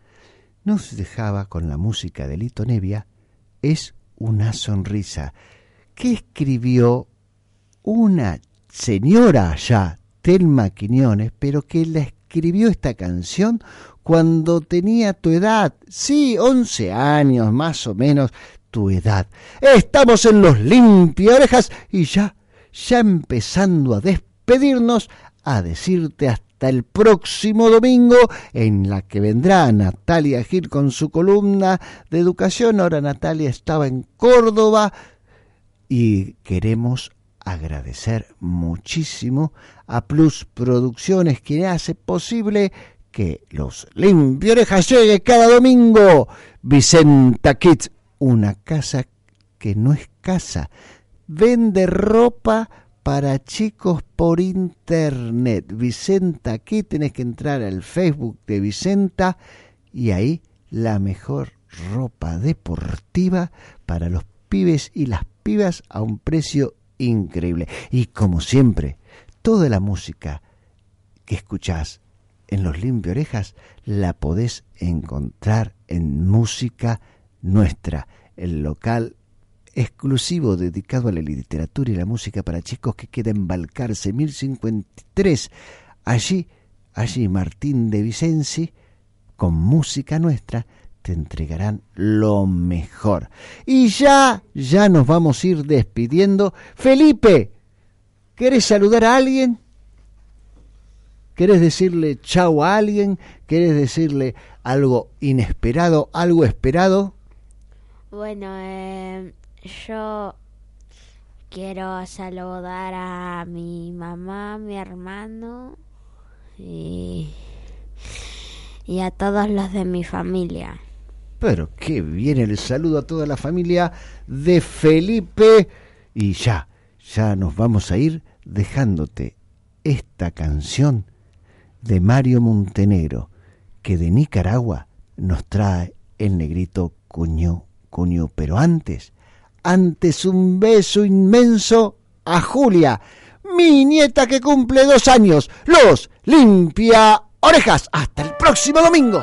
D: nos dejaba con la música de Lito Nevia, es una sonrisa, que escribió una señora allá, Telma Quiñones, pero que la escribió esta canción cuando tenía tu edad, sí, 11 años más o menos, tu edad. Estamos en los limpia orejas y ya ya empezando a despedirnos, a decirte hasta el próximo domingo, en la que vendrá Natalia Gil con su columna de educación. Ahora Natalia estaba en Córdoba y queremos agradecer muchísimo a Plus Producciones, quien hace posible que los limpio orejas llegue cada domingo. Vicenta Kids, una casa que no es casa, vende ropa para chicos por internet. Vicenta, aquí tenés que entrar al Facebook de Vicenta y ahí la mejor ropa deportiva para los pibes y las pibas a un precio increíble. Y como siempre, toda la música que escuchás en los limpio orejas la podés encontrar en música nuestra, el local exclusivo dedicado a la literatura y la música para chicos que queda en Balcarce 1053. Allí, allí Martín de Vicenzi, con música nuestra, te entregarán lo mejor. Y ya, ya nos vamos a ir despidiendo. Felipe, ¿querés saludar a alguien? ¿Querés decirle chau a alguien? ¿Querés decirle algo inesperado, algo esperado?
M: Bueno, eh, yo quiero saludar a mi mamá, mi hermano y, y a todos los de mi familia.
D: Pero qué bien el saludo a toda la familia de Felipe. Y ya, ya nos vamos a ir dejándote esta canción de Mario Montenegro, que de Nicaragua nos trae el negrito Cuño Cuño. Pero antes, antes un beso inmenso a Julia, mi nieta que cumple dos años. Los limpia orejas. Hasta el próximo domingo.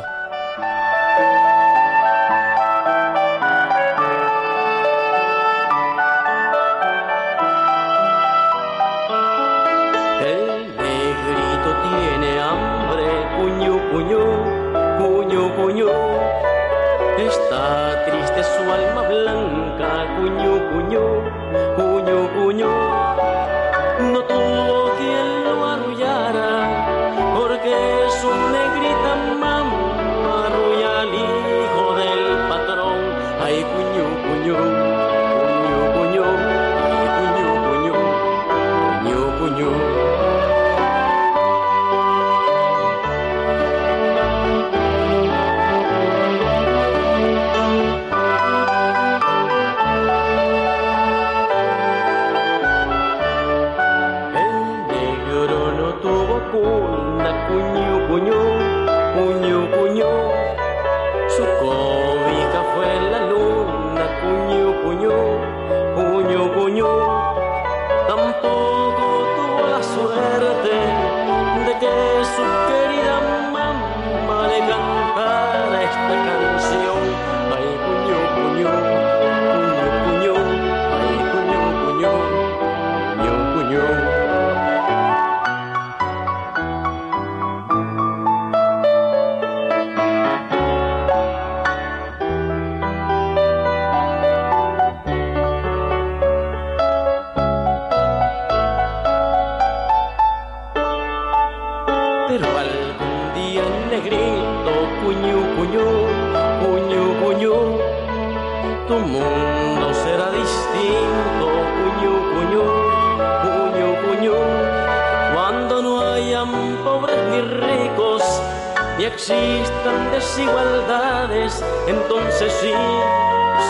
H: Existan desigualdades, entonces sí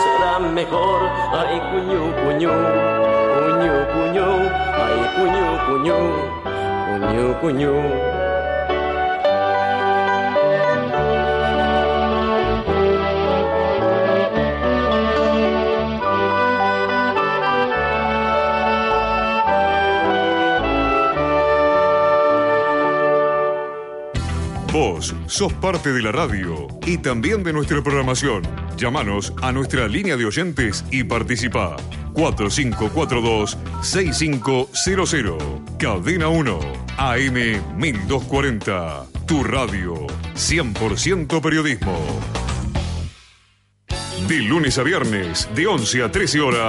H: será mejor. Ay, cuñu, cuñu, cuñu, cuñu, ay, cuñu, cuñu, cuñu, cuñu.
A: Vos sos parte de la radio y también de nuestra programación. Llámanos a nuestra línea de oyentes y participa. 4542-6500. Cadena 1. AM 1240. Tu radio. 100% periodismo. De lunes a viernes, de 11 a 13 horas.